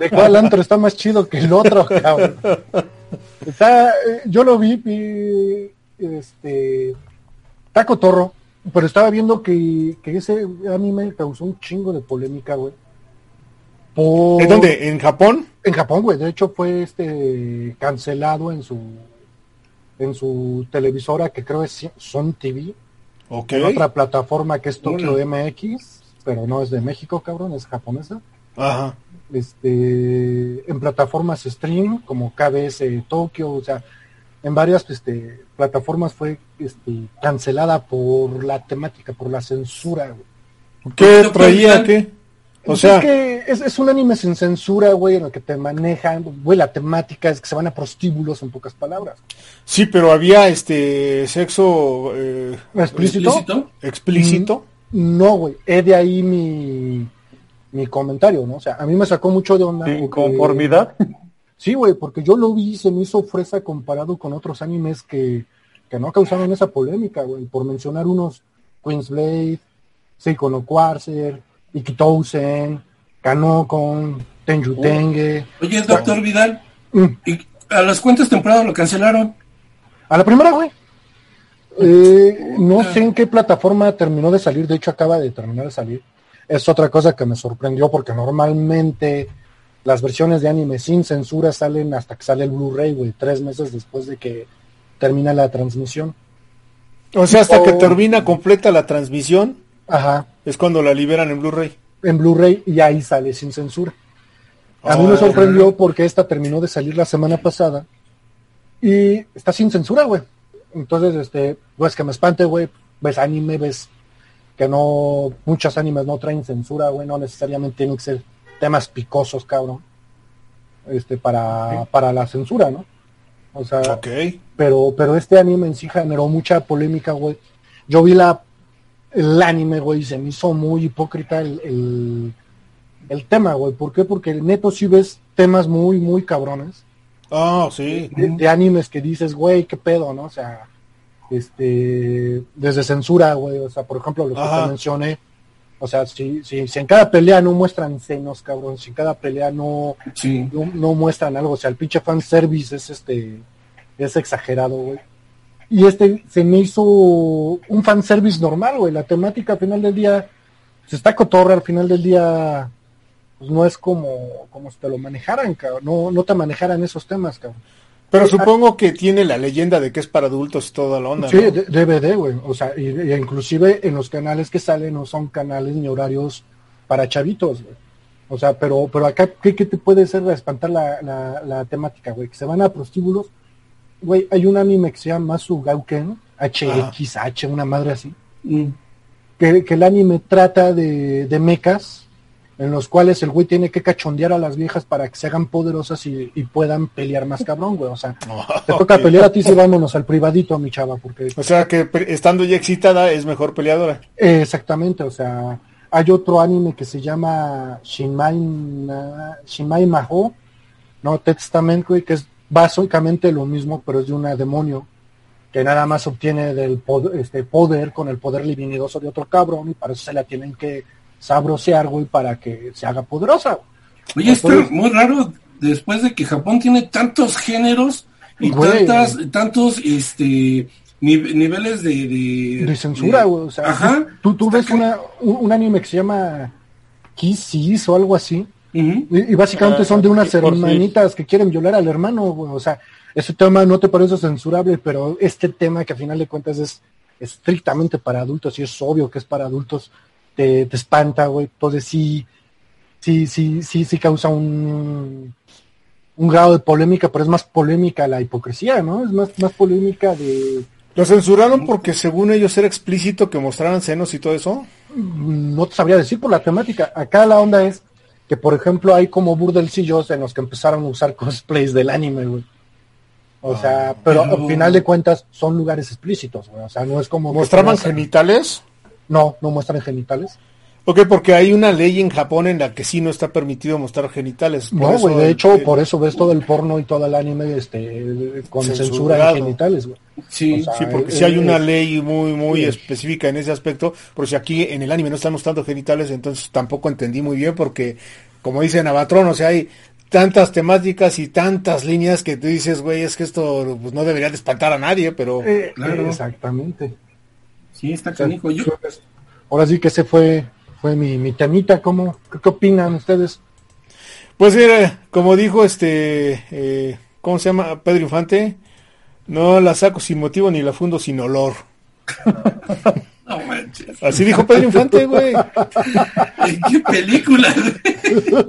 S2: de cuál antro está más chido que el otro, cabrón. Está, eh, yo lo vi, y, este, está cotorro, pero estaba viendo que, que ese anime causó un chingo de polémica, güey. Por-
S1: ¿En dónde? ¿En Japón?
S2: En Japón, güey. De hecho, fue este cancelado en su en su televisora que creo es Son TV,
S1: Ok.
S2: en otra plataforma que es Tokyo. MX, pero no es de México, cabrón, es japonesa.
S1: Ajá.
S2: Este, en plataformas stream como KBS Tokyo, o sea, en varias este, plataformas fue este, cancelada por la temática, por la censura, güey.
S1: ¿Qué traía? ¿Qué? O
S2: Pues
S1: sea,
S2: es que es, es un anime sin censura, güey, en el que te manejan, güey, la temática es que se van a prostíbulos en pocas palabras.
S1: sí, pero había este sexo eh,
S2: ¿Explícito?
S4: ¿Explícito?
S1: explícito.
S2: No, güey, es de ahí mi, mi comentario, ¿no? O sea, a mí me sacó mucho de onda.
S3: Sin conformidad.
S2: Sí, güey, porque yo lo vi y se me hizo fresa comparado con otros animes que, que no causaron esa polémica, güey. Por mencionar unos, Queen's Blade, Seiko no Quarzer, Ikitousen, Kanokon, Tenju Tenge.
S4: Oye, doctor Vidal,
S2: Mm.
S4: ¿y a las cuentas temporadas lo cancelaron?
S2: A la primera, güey. Eh, no sé en qué plataforma terminó de salir, de hecho acaba de terminar de salir. Es otra cosa que me sorprendió porque normalmente las versiones de anime sin censura salen hasta que sale el Blu-ray, güey, tres meses después de que termina la transmisión.
S1: O sea, hasta que
S2: Oh.
S1: termina completa la transmisión
S2: Ajá,
S1: es cuando la liberan en Blu-ray.
S2: en Blu-ray y ahí sale sin censura. A mí me sorprendió porque esta terminó de salir la semana pasada y está sin censura, güey. Entonces, este, pues que me espante, güey. Ves anime, ves que no, muchos animes no traen censura, güey. No necesariamente tienen que ser temas picosos, cabrón. Este, para, para la censura, ¿no? O sea,
S1: Ok.
S2: pero, pero este anime en sí generó mucha polémica, güey. Yo vi la, el anime, güey, se me hizo muy hipócrita el, el, el tema, güey. ¿Por qué? Porque neto sí ves temas muy, muy cabrones
S1: Ah, sí.
S2: de, de animes que dices, güey, qué pedo, ¿no? O sea, este, desde censura, güey, o sea, por ejemplo, los que
S1: Ajá.
S2: te mencioné, o sea, si, si, si en cada pelea no muestran senos, cabrón, si en cada pelea no,
S4: Sí.
S2: no, no muestran algo, o sea, el pinche fanservice es este, es exagerado, güey. Y este se me hizo un fanservice normal, güey, la temática al final del día, se está cotorra al final del día, pues no es como, como si te lo manejaran, cabrón, no, no te manejaran esos temas, cabrón.
S1: Pero supongo que tiene la leyenda de que es para adultos y toda la onda.
S2: Sí,
S1: ¿no?
S2: DVD, güey. O sea, y, y inclusive en los canales que salen no son canales ni horarios para chavitos, güey. O sea, pero, pero acá, ¿qué, qué te puede ser espantar la, la, la temática, güey? Que se van a prostíbulos. Güey, hay un anime que se llama Masu Gauken, HXH, una madre así.
S4: Mm.
S2: Que, que el anime trata de, de mechas en los cuales el güey tiene que cachondear a las viejas para que se hagan poderosas y, y puedan pelear más cabrón, güey. O sea, te toca pelear a ti, sí, vámonos al privadito, mi chava, porque...
S1: O sea que estando ya excitada es mejor peleadora.
S2: Eh, exactamente, o sea, hay otro anime que se llama Shinmai, Na- Shinmai Maho, no Testament, güey, que es básicamente lo mismo, pero es de una demonio que nada más obtiene del poder, este poder con el poder divinidoso de otro cabrón y para eso se la tienen que sabrosear, güey, para que se haga poderosa.
S4: Oye, está
S2: Pues-
S4: muy raro después de que Japón tiene tantos géneros y
S2: Güey.
S4: tantas, tantos este ni- niveles de, de,
S2: De censura, güey, o sea,
S4: Ajá.
S2: tú, tú ves una, un, un anime que se llama Kissis o algo así, Y, y básicamente
S3: Ah,
S2: son de unas
S3: sí, por sí.
S2: hermanitas que quieren violar al hermano, güey. O sea, ese tema no te parece censurable, pero este tema que a final de cuentas es estrictamente para adultos y es obvio que es para adultos, te, te espanta, güey. Entonces sí, sí, sí, sí, sí causa un, un grado de polémica, pero es más polémica la hipocresía, ¿no? Es más, más polémica de,
S1: Lo censuraron porque según ellos era explícito que mostraran senos y todo eso.
S2: no te sabría decir por la temática. Acá la onda es que, por ejemplo, hay como burdelcillos en los que empezaron a usar cosplays del anime, güey. O sea, pero
S4: pero-
S2: al final de cuentas son lugares explícitos, güey. O sea, no es como...
S1: ¿Mostraban genitales?
S2: No, no muestran genitales.
S1: Ok, porque hay una ley en Japón en la que sí no está permitido mostrar genitales. Por
S2: No, güey, de hecho,
S1: el-
S2: por eso ves todo el porno y todo el anime este, con
S1: Censurado.
S2: censura de genitales, güey.
S4: Sí,
S2: O sea,
S1: Sí, porque
S2: eh,
S1: sí hay una
S2: eh,
S1: ley muy muy
S2: sí.
S1: específica en ese aspecto, por si aquí en el anime no están mostrando genitales, entonces tampoco entendí muy bien porque, como dice Navatrón, o sea, hay tantas temáticas y tantas líneas que tú dices, güey, es que esto pues, no debería de espantar a nadie, pero...
S2: eh,
S4: Claro.
S2: Exactamente.
S4: sí, está canijo. Yo,
S2: Ahora sí que ese fue, fue mi, mi temita. ¿Cómo, qué, qué opinan ustedes?
S1: Pues mira, como dijo este, eh, ¿cómo se llama? Pedro Infante, no la saco sin motivo ni la fundo sin olor.
S4: no manches.
S1: Así dijo Pedro Infante, güey.
S4: ¿En qué película?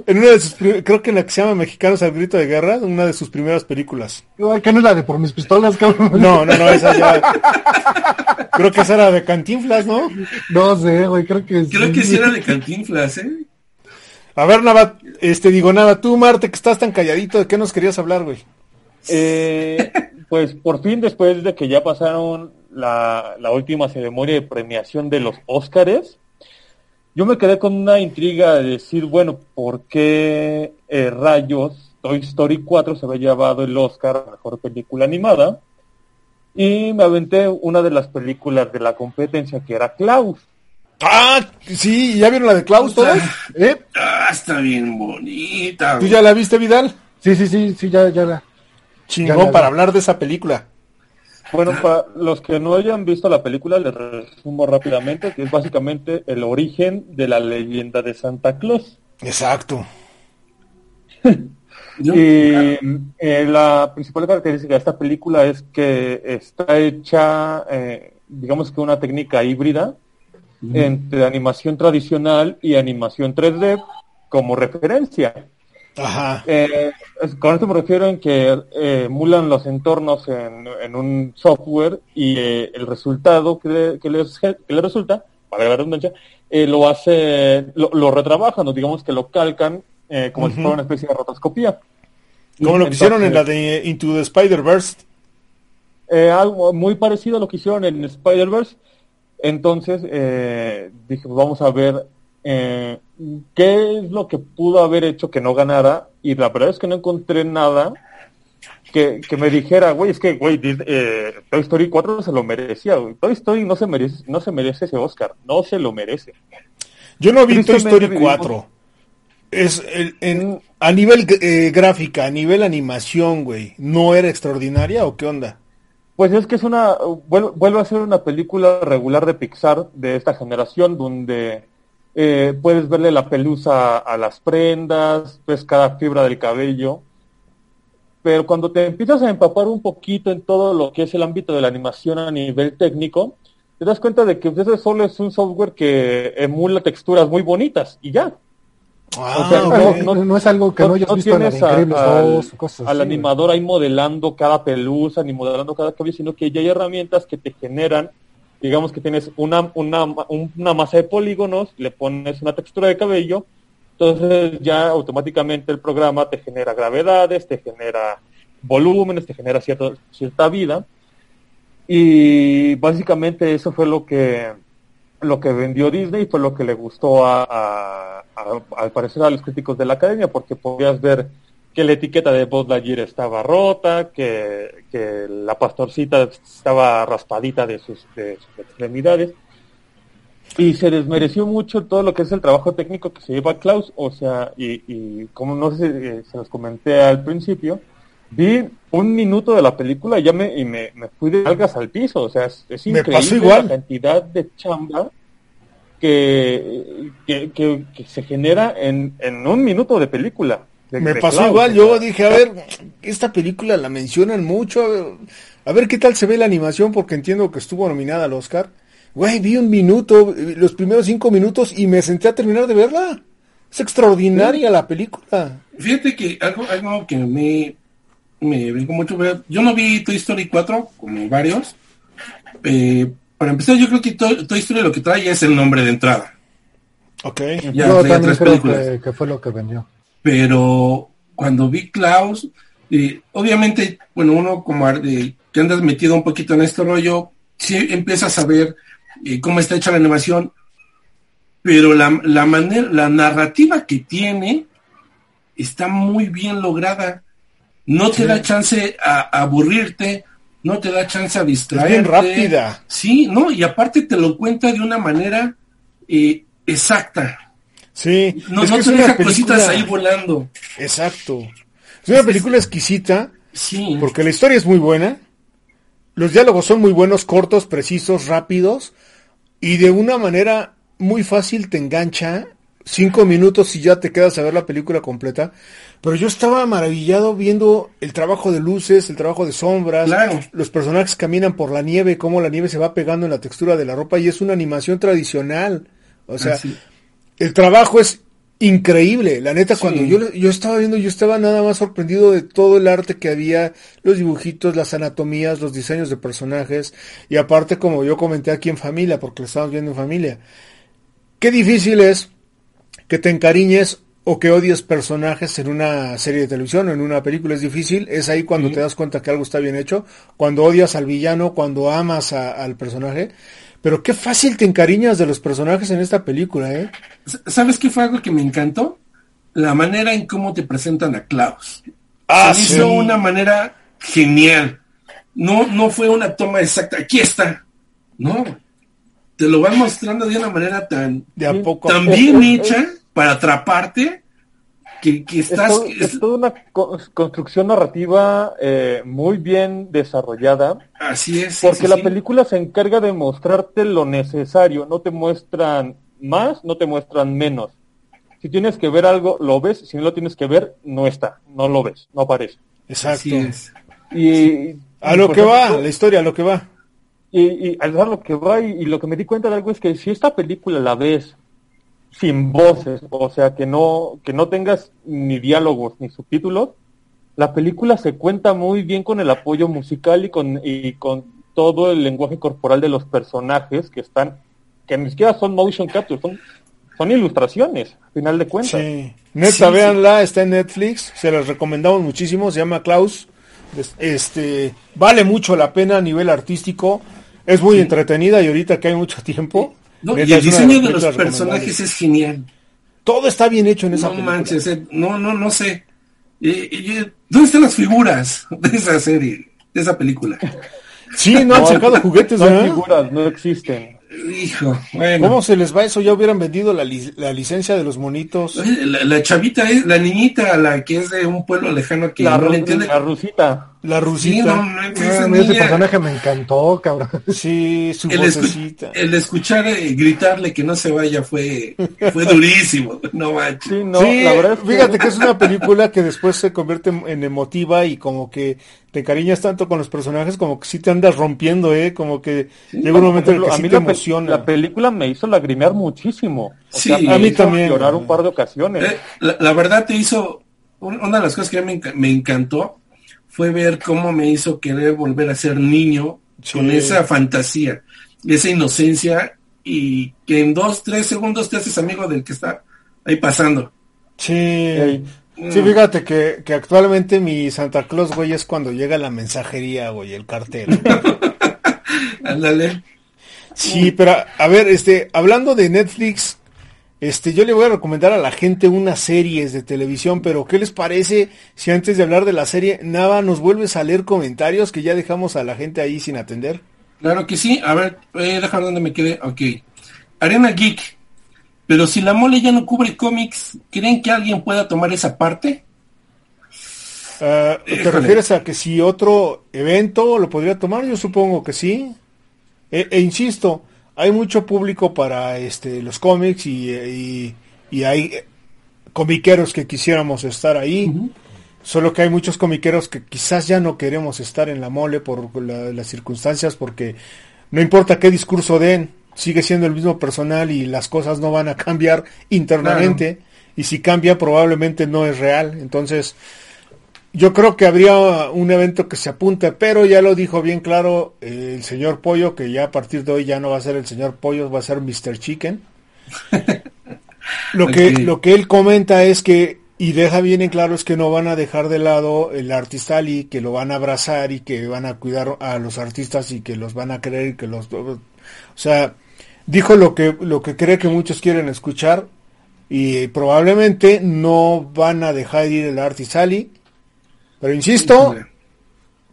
S1: En una de sus, creo que en la que se llama Mexicanos al Grito de Guerra, una de sus primeras películas.
S2: ¿Qué no es la de por mis pistolas, cabrón?
S1: No, no, no, esa ya. Creo que esa era de Cantinflas, ¿no?
S2: No sé, güey, creo que
S4: Creo que sí era de Cantinflas, ¿eh?
S1: A ver, Nava, este, digo, nada, tú, Marte, que estás tan calladito, ¿de qué nos querías hablar, güey?
S3: Eh, pues por fin, después de que ya pasaron la, la última ceremonia de premiación de los Óscares, yo me quedé con una intriga de decir, bueno, ¿por qué eh, rayos Toy Story 4 se había llevado el Oscar a Mejor Película Animada? Y me aventé una de las películas de la competencia, que era Klaus.
S1: Ah, sí, ¿ya vieron la de Klaus todos?
S2: ¿Eh?
S4: Ah, está bien bonita.
S1: ¿Tú ya la viste, Vidal?
S2: Sí, sí, sí, sí, ya, ya la.
S1: Chingón
S2: Ya la
S1: para hablar de esa película.
S3: Bueno, para los que no hayan visto la película, les resumo rápidamente, que es básicamente el origen de la leyenda de Santa Claus.
S1: Exacto.
S3: Y eh, la principal característica de esta película es que está hecha, eh, digamos que una técnica híbrida entre animación tradicional y animación 3D como referencia.
S1: Ajá.
S3: Eh, con esto me refiero en que eh, emulan los entornos en, en un software y eh, el resultado que, le- que les, que le resulta, para la redundancia, eh, lo hace, lo, lo retrabajan o digamos que lo calcan eh, como si fuera una especie de rotoscopía.
S1: Como lo que hicieron en la de Into the Spider-Verse.
S3: algo muy parecido a lo que hicieron en Spider-Verse. Entonces eh, dije, pues vamos a ver eh, qué es lo que pudo haber hecho que no ganara. Y la verdad es que no encontré nada que, que me dijera, güey, es que, güey, eh, Toy Story 4 se lo merecía. güey. Toy Story no se merece, no se merece ese Oscar, no se lo merece.
S1: Yo no vi Toy Story
S3: vivimos-
S1: 4. Es el- en- a nivel eh, gráfica, a nivel animación, güey, ¿no era extraordinaria o qué onda?
S3: Pues es que es una, vuel- vuelve a ser una película regular de Pixar de esta generación donde eh, puedes verle la pelusa a las prendas, ves cada fibra del cabello, pero cuando te empiezas a empapar un poquito en todo lo que es el ámbito de la animación a nivel técnico, te das cuenta de que ese solo es un software que emula texturas muy bonitas y ya.
S1: Ah,
S3: O sea,
S2: No, no, no es algo que no, hayas visto en la de
S3: tienes al,
S2: 2 o cosas
S3: al
S2: así, güey.
S3: animador ahí modelando cada pelusa, ni modelando cada cabello, sino que ya hay herramientas que te generan, digamos que tienes una, una, una masa de polígonos, le pones una textura de cabello Entonces ya automáticamente el programa te genera gravedades, te genera volúmenes, te genera cierta, cierta vida. Y básicamente eso fue lo que lo que vendió Disney fue lo que le gustó a, al parecer a los críticos de la academia, porque podías ver que la etiqueta de Buzz Lightyear estaba rota, que, que la pastorcita estaba raspadita de sus, de sus extremidades. Y se desmereció mucho todo lo que es el trabajo técnico que se lleva Klaus, o sea, y, y como no sé si eh, se los comenté al principio, vi un minuto de la película y ya me, y me, me fui de algas al piso, o sea, es, increíble
S1: igual.
S3: la cantidad de chamba que, que, que- que se genera en, en un minuto de película. De-
S1: Me pasó igual, yo dije, a ver, esta película la mencionan mucho, a ver, a ver qué tal se ve la animación, porque entiendo que estuvo nominada al Oscar. Güey, vi un minuto, los primeros cinco minutos y me senté a terminar de verla. Es extraordinaria la película.
S4: Fíjate que algo, algo que me, me brincó mucho, ver- yo no vi Toy Story 4, como varios. Eh, para empezar, yo creo que Toy, Toy Story lo que trae es el nombre de entrada.
S1: Ok.
S4: Ya
S2: Yo también
S4: tres
S2: creo
S4: películas.
S2: que, que fue lo que vendió.
S4: Pero cuando vi Klaus, eh, obviamente, bueno, uno como eh, que andas metido un poquito en este rollo, sí empiezas a ver eh, cómo está hecha la animación, pero la, la manera, la narrativa que tiene está muy bien lograda. No te da chance a, a aburrirte, no te da chance a distraerte.
S1: bien rápida.
S4: Sí, no, y aparte te lo cuenta de una manera eh, exacta.
S1: Sí.
S4: No,
S1: es
S4: no
S1: que
S4: te cositas ahí volando.
S1: Exacto. Es una película exquisita,
S4: Sí.
S1: porque la historia es muy buena, los diálogos son muy buenos, cortos, precisos, rápidos, y de una manera muy fácil te engancha, cinco minutos y ya te quedas a ver la película completa. Pero yo estaba maravillado viendo el trabajo de luces, el trabajo de sombras,
S4: Claro.
S1: los personajes caminan por la nieve, cómo la nieve se va pegando en la textura de la ropa, y es una animación tradicional. O sea,
S4: Así.
S1: El trabajo es increíble. La neta,
S4: Sí.
S1: cuando yo, yo estaba viendo, yo estaba nada más sorprendido de todo el arte que había, los dibujitos, las anatomías, los diseños de personajes, y aparte, como yo comenté aquí en familia, porque lo estábamos viendo en familia, qué difícil es que te encariñes o que odies personajes en una serie de televisión o en una película. Es difícil, es ahí cuando te das cuenta que algo está bien hecho, cuando odias al villano, cuando amas a- al personaje. Pero qué fácil te encariñas de los personajes en esta película, ¿eh?
S4: ¿Sabes qué fue algo que me encantó? La manera en cómo te presentan a Klaus.
S1: Ah,
S4: Se
S1: sí.
S4: hizo una manera genial. No, no fue una toma exacta. Aquí está. No. Te lo van mostrando de una manera tan,
S1: De a poco. a
S4: tan
S1: poco.
S4: bien hecha para atraparte que, que
S3: Es,
S4: estás.
S3: todo-
S4: es-
S3: es toda una co- construcción narrativa eh, muy bien desarrollada,
S4: así es. sí,
S3: porque
S4: sí,
S3: la
S4: sí.
S3: película se encarga de mostrarte lo necesario, no te muestran más, no te muestran menos. Si tienes que ver algo, lo ves, si no lo tienes que ver, no está, no lo ves, no aparece.
S1: Exacto.
S4: Así es.
S3: Y,
S1: A lo que va, la historia, a lo que va.
S3: Y, y a lo que va, y, y lo que me di cuenta de algo es que si esta película la ves sin voces, o sea, que no, que no tengas ni diálogos ni subtítulos, la película se cuenta muy bien con el apoyo musical y con, y con todo el lenguaje corporal de los personajes que están, que ni siquiera son motion capture, son, son ilustraciones, a final de cuentas.
S1: Sí. Neta,
S4: Sí, sí.
S1: véanla, está en Netflix, se las recomendamos muchísimo, se llama Klaus. Es- Este, vale mucho la pena a nivel artístico, es muy entretenida y ahorita que hay mucho tiempo.
S4: No, y el diseño de los personajes es genial.
S1: Todo está bien hecho en esa
S4: No
S1: película.
S4: manches, eh, no, no, no sé. Eh, eh, ¿Dónde están las figuras de esa serie, de esa película?
S1: Sí, no han sacado juguetes,
S3: No hay
S1: ¿verdad?
S3: figuras, no existen.
S4: Hijo, bueno.
S1: ¿Cómo se les va eso? Ya hubieran vendido la, li- la licencia de los monitos.
S4: La, la chavita es, la niñita, la que es de un pueblo lejano que
S3: La,
S4: no
S3: ru-
S4: le entiende.
S3: la rusita.
S1: La
S4: Sí,
S1: rusita.
S4: no, no, esa
S2: Ah, a mí ese
S4: niña,
S2: personaje me encantó, cabrón.
S1: Sí, su
S4: el, escu- el escuchar eh, gritarle que no se vaya fue, fue durísimo. No manches.
S3: Sí, no,
S1: sí,
S3: la verdad
S1: fíjate que es una película que después se convierte en- emotiva y como que te encariñas tanto con los personajes como que sí te andas rompiendo, ¿eh? Como que llega un momento en el que
S3: ejemplo,
S1: sí
S3: a mí
S1: te
S3: la,
S1: emociona.
S3: la película me hizo lagrimear muchísimo. O
S4: Sí,
S3: sea, me
S4: a mí
S3: hizo
S1: también.
S3: llorar un par de ocasiones.
S4: Eh, la, la verdad te hizo, un- una de las cosas que me, enca- me encantó fue ver cómo me hizo querer volver a ser niño
S1: Sí.
S4: con esa fantasía, esa inocencia y que en dos, tres segundos te haces amigo del que está ahí pasando.
S1: Sí. Sí, fíjate que, que actualmente mi Santa Claus, güey, es cuando llega la mensajería, güey, el cartel.
S4: Ándale.
S1: Sí, pero a ver, este, hablando de Netflix, este, yo le voy a recomendar a la gente unas series de televisión, pero ¿qué les parece si antes de hablar de la serie, Nava, nos vuelves a leer comentarios que ya dejamos a la gente ahí sin atender?
S4: Claro que sí. A ver, voy a dejar donde me quedé. Ok. Arena Geek. Pero si la mole ya no cubre cómics, ¿creen que alguien pueda tomar esa parte?
S1: Ah, ¿Te
S4: Híjole.
S1: refieres a que si otro evento lo podría tomar? Yo supongo que sí. E, e insisto, hay mucho público para este los cómics y, y- y hay comiqueros que quisiéramos estar ahí. Solo que hay muchos comiqueros que quizás ya no queremos estar en la mole por la- las circunstancias, porque no importa qué discurso den, sigue siendo el mismo personal y las cosas no van a cambiar internamente. Y si cambia, probablemente no es real. Entonces, yo creo que habría un evento que se apunte, pero ya lo dijo bien claro eh, el señor Pollo, que ya a partir de hoy ya no va a ser el señor Pollo, va a ser Mr. Chicken. lo, que, lo que él comenta es que, y deja bien en claro, es que no van a dejar de lado el artista Ali, que lo van a abrazar y que van a cuidar a los artistas y que los van a querer y que los... O sea, dijo lo que, lo que cree que muchos quieren escuchar y probablemente no van a dejar ir el artista Ali. Pero insisto,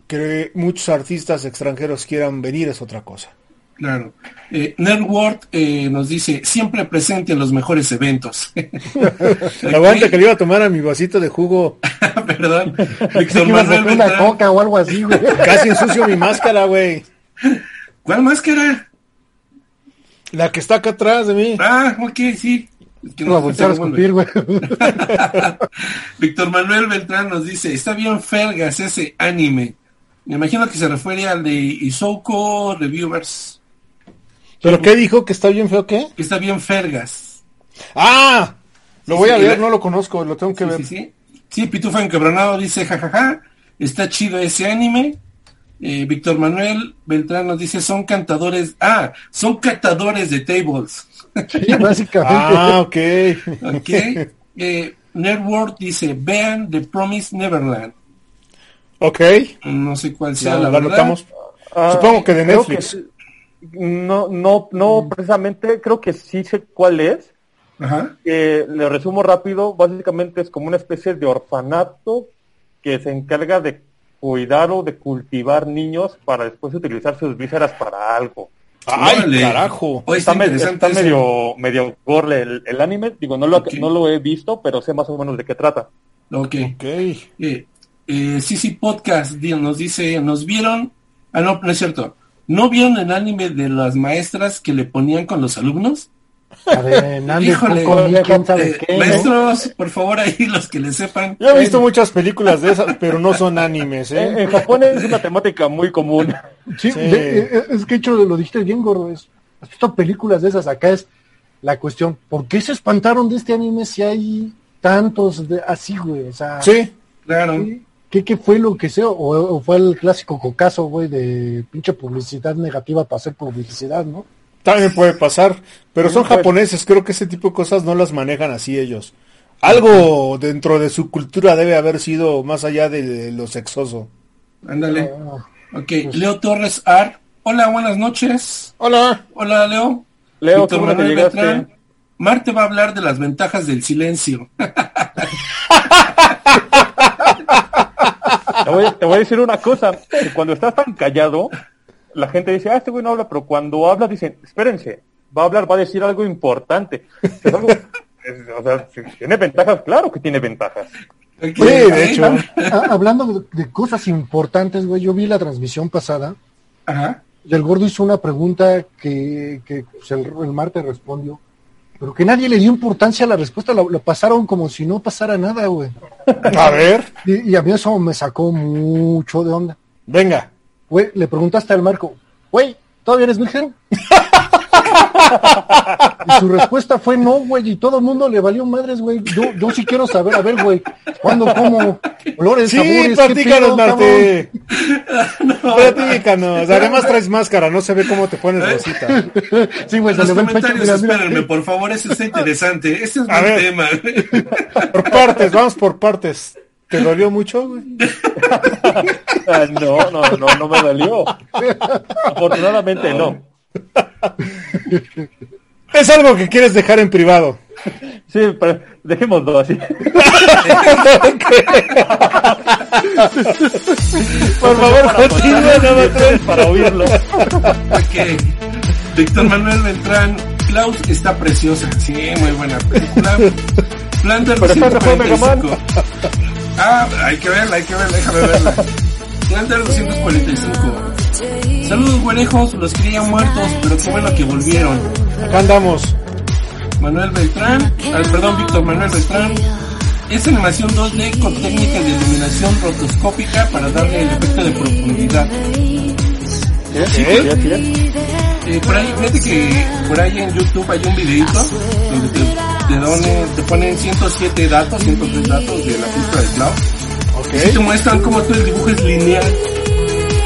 S1: que muchos artistas extranjeros quieran venir es otra cosa.
S4: Claro. Eh, Nerdword eh, nos dice, siempre presente en los mejores eventos.
S1: Aguanta que le iba a tomar a mi vasito de jugo.
S4: Perdón. Víctor Manuel
S2: hacer una
S4: Beltrán.
S2: coca o algo así, güey.
S1: Casi ensucio mi máscara, güey.
S4: ¿Cuál máscara?
S1: La que está acá atrás de mí.
S4: Ah, ok, sí. Que
S2: No va a escupir, güey.
S4: Víctor Manuel Beltrán nos dice, está bien Fergas ese anime. Me imagino que se refiere al de Isouko Reviewers.
S1: ¿Pero qué dijo? ¿Que está bien feo qué?
S4: Que está bien Fergas.
S1: ¡Ah! Lo
S4: Sí,
S1: voy
S4: sí,
S1: a ver,
S4: la-
S1: no lo conozco, lo tengo que
S4: Sí,
S1: ver.
S4: sí, sí. Sí, Pitufa Encabronado dice, jajaja, está chido ese anime. Eh, Víctor Manuel Beltrán nos dice, son cantadores, ah, son catadores de tables.
S2: Sí, básicamente.
S1: Ah, ok.
S4: Ok. eh, Nerdworld dice, vean The Promise Neverland.
S1: Ok.
S4: No sé cuál sea
S1: La,
S4: la,
S1: la
S4: verdad.
S1: anotamos.
S3: Ah,
S1: Supongo que de Netflix.
S3: no, no, no precisamente, creo que sí sé cuál es.
S4: Ajá.
S3: Eh, le resumo rápido, básicamente es como una especie de orfanato que se encarga de cuidar o de cultivar niños para después utilizar sus vísceras para algo.
S1: ¡Ay,
S4: Órale.
S1: carajo!
S4: Está,
S3: me- está medio, medio gore el, el anime, digo, no lo,
S4: Ok.
S3: no lo he visto, pero sé más o menos de qué trata.
S4: Ok.
S1: Ok.
S4: Eh, eh, Sisi Podcast di- nos dice, nos vieron, ah no, no es cierto, ¿no vieron el anime de las maestras que le ponían con los alumnos?
S2: A ver,
S4: Híjole,
S2: comía quién sabe
S4: Eh, maestros, por favor ahí los que le sepan.
S1: Yo he visto muchas películas de esas, pero no son animes,
S3: En,
S1: ¿eh?
S3: en Japón es una temática muy común.
S2: Sí,
S1: Sí.
S2: de- eh, es que hecho lo dijiste bien, gordo. Es, has visto películas de esas. Acá es la cuestión. ¿Por qué se espantaron de este anime si hay tantos de, así, güey? O sea,
S1: Sí.
S4: Claro.
S2: ¿qué, qué fue lo que sea? O, o fue el clásico cocazo, güey, de pinche publicidad negativa para hacer publicidad, ¿no?
S1: También puede pasar, pero son
S3: Pues-
S1: japoneses, creo que ese tipo de cosas no las manejan así ellos. Algo dentro de su cultura debe haber sido más allá de, de lo sexoso.
S4: Ándale.
S2: Ah,
S4: Ok, Leo Torres Ar. Hola, buenas noches.
S1: Hola.
S4: Hola, Leo.
S3: Leo,
S4: Víctor Manuel. Beltrán. Marte va a hablar de las ventajas del silencio.
S3: Te voy, te voy a decir una cosa, cuando estás tan callado, la gente dice, ah, este güey no habla, pero cuando habla dicen, espérense, va a hablar, va a decir algo importante. Es algo- es- o sea, si tiene ventajas, claro que tiene ventajas.
S1: Sí, de hecho.
S2: ah, hablando de, cosas importantes, güey, yo vi la transmisión pasada
S4: Ajá.
S2: y el gordo hizo una pregunta que, que pues, el, el Marte respondió, pero que nadie le dio importancia a la respuesta, lo, lo pasaron como si no pasara nada, güey.
S1: A ver,
S2: Y, y a mí eso me sacó mucho de onda.
S1: venga.
S2: Güey, le preguntaste al Marco, güey, ¿todavía eres virgen? Y su respuesta fue no, güey, y todo el mundo le valió madres, güey. Yo, yo sí quiero saber, a ver, güey, ¿cuándo, cómo? Olores,
S1: Sí,
S2: sabores, ¿qué
S1: platícanos, Marte. Platícanos. Además traes máscara, no se ve cómo te pones rosita.
S2: Sí, güey,
S4: Los comentarios,
S2: mira, mira.
S4: espérenme, por favor, eso está interesante. Ese es
S1: ver.
S4: tema.
S1: Por partes, vamos por partes. ¿Te dolió mucho,
S3: ah, no, no, no, no me dolió. Afortunadamente no.
S1: Es algo que quieres dejar en privado.
S3: Sí, pero dejémoslo así.
S1: Por favor, continúa nada tres
S3: para oírlo.
S4: Ok. Víctor Manuel Beltrán, Klaus está preciosa. Sí, muy buena película. Planter 145. Ah, hay que verla, hay que verla, déjame verla. Planter 245. Saludos, güerejos, los creía muertos, pero qué bueno que volvieron.
S1: Acá andamos.
S4: Manuel Beltrán, ah, perdón, Víctor Manuel Beltrán. Es animación 2D con técnica de iluminación rotoscópica para darle el efecto de profundidad.
S1: ¿Eh?
S4: Eh, por ahí, fíjate que por ahí en YouTube hay un videito donde te, te, donen- te ponen 107 datos, 103 datos de la pista de Cloud. Y te muestran cómo todo el dibujo es lineal.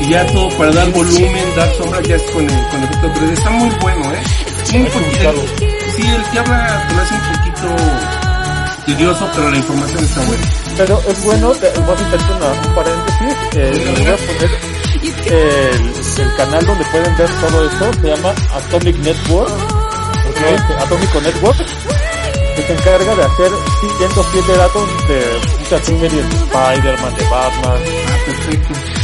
S4: Y ya todo para dar volumen, dar sombra, ya es con el, con el efecto 3D. Está muy bueno, ¿eh? Poquito, sí, el que habla te lo hace un poquito tedioso, pero la información está buena.
S3: Pero es bueno, te- voy a hacer un paréntesis. Eh, voy a poner el, canal donde pueden ver todo esto. Se llama Atomic Network. Este, Atómico Network. Que se encarga de hacer 107 datos de muchas series de Spider-Man, de Batman,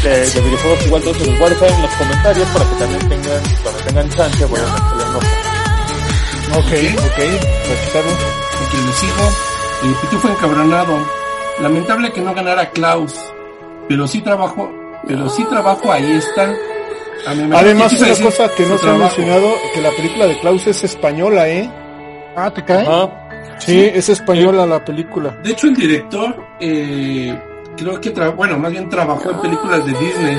S3: de, de videojuegos igual. Entonces a dejar en los comentarios para que también tengan, cuando tengan chance, nota.
S1: Ok, ok. Registrarlo.
S4: Aquí les sigo. El Pitufo encabronado. Lamentable que no ganara Klaus. Pero sí trabajo, pero sí trabajo, ahí está. A mí me-
S1: Además,
S4: ¿qué te iba a
S1: una
S4: decir?
S1: cosa que no se ha
S4: trabajo.
S1: mencionado, que la película de Klaus es española, ¿eh?
S2: Ah, ¿te cae?
S3: Ah,
S1: Sí, es española la película.
S4: De hecho, el director, eh, creo que, tra- bueno, más bien trabajó en películas de Disney.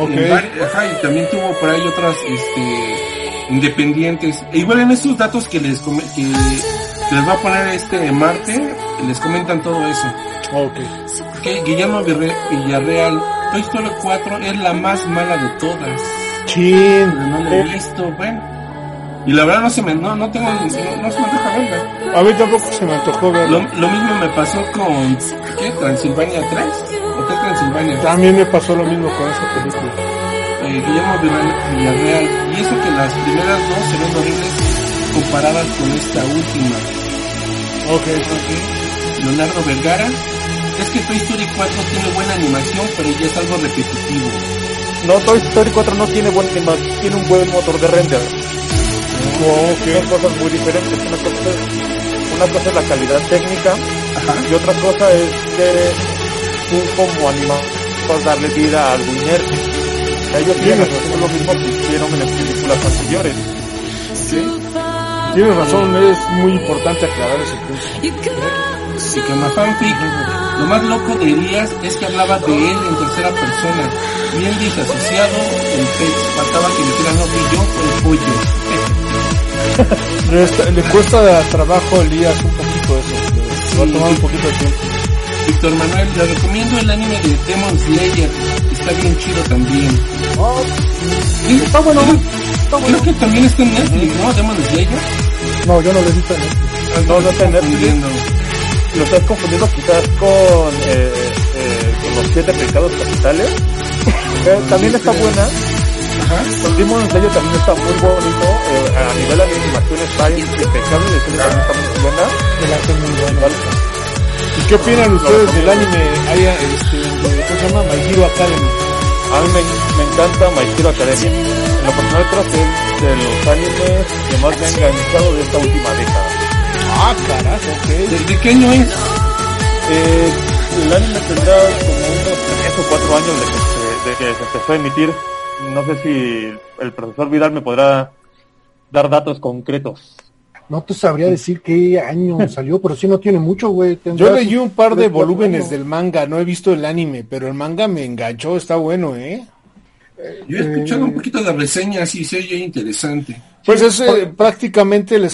S1: Ok.
S4: En vari- ajá, y también tuvo por ahí otras, este, independientes. E igual en estos datos que les, come- que, que les va a poner este Marte, les comentan todo eso.
S1: Ok.
S4: Que Guillermo Villarre- Villarreal, Toy Story 4 es la más mala de todas.
S1: Chin.
S4: No la he visto, bueno. Y la verdad no se me, no, no tengo, no, no se me antoja verla.
S1: A mí tampoco se me antojó
S4: Lo,
S1: verlo.
S4: lo mismo me pasó con, ¿qué? Transilvania 3? Hotel Transilvania.
S1: También me pasó lo mismo con esa película.
S4: Eh, Guillermo Villarreal-. Y eso que las primeras dos se ven horribles comparadas con esta última.
S1: Ok.
S4: Leonardo Vergara. Es que Toy Story 4 tiene buena animación, pero ya es algo repetitivo.
S3: no, Toy Story 4 no tiene buen tiene un buen motor de render. Son cosas muy diferentes. Una cosa, es, una cosa es la calidad técnica
S4: Ajá.
S3: y otra cosa es que tú como animador darle vida a algo inerte. Ellos tienen hacer lo mismo que hicieron en las películas anteriores.
S1: Tienes razón, es muy importante aclarar ese punto.
S4: Y que más fanfic, lo más loco de Elías es que hablaba de él en tercera persona, bien disasociado, el pez, faltaba que dijera no fui yo, el pollo.
S1: Le, está- le cuesta trabajo a Elías un poquito eso. Le va a tomar un poquito de tiempo.
S4: Víctor Manuel, le recomiendo el anime de Demon Slayer, está bien chido también. Sí,
S2: Está bueno, güey.
S4: Creo que también está en Netflix, ¿no? Demon Slayer.
S2: No, yo no le he visto. ¿no?
S3: No, no está en Netflix. Lo estás confundiendo quizás con, eh, eh, con los siete pecados capitales. Eh, también está buena.
S4: Ajá.
S3: El Demon Slayer también está muy bonito. eh, a nivel de animación está impecable. La historia también está muy buena.
S2: El arte es muy bueno.
S3: ¿vale?
S1: ¿Y qué opinan ustedes del anime? Hay, este, ¿Cómo se llama? My Hero Academy.
S3: A mí me, me encanta My Hero Academia. En lo personal creo que es de los animes que más me han enganchado de esta última década.
S1: Ah, carajo, ok.
S4: ¿De, de qué año es?
S3: Eh, el anime tendrá como unos 3 o 4 años de que, se, de que se empezó a emitir. No sé si el profesor Vidal me podrá dar datos concretos.
S2: No te sabría decir qué año salió, pero sí no tiene mucho, güey.
S1: Yo leí un par de volúmenes
S2: años.
S1: del manga, no he visto el anime, pero el manga me enganchó, está bueno, ¿eh?
S4: Yo he escuchado un poquito de reseñas y se oye interesante.
S1: Pues es eh, prácticamente el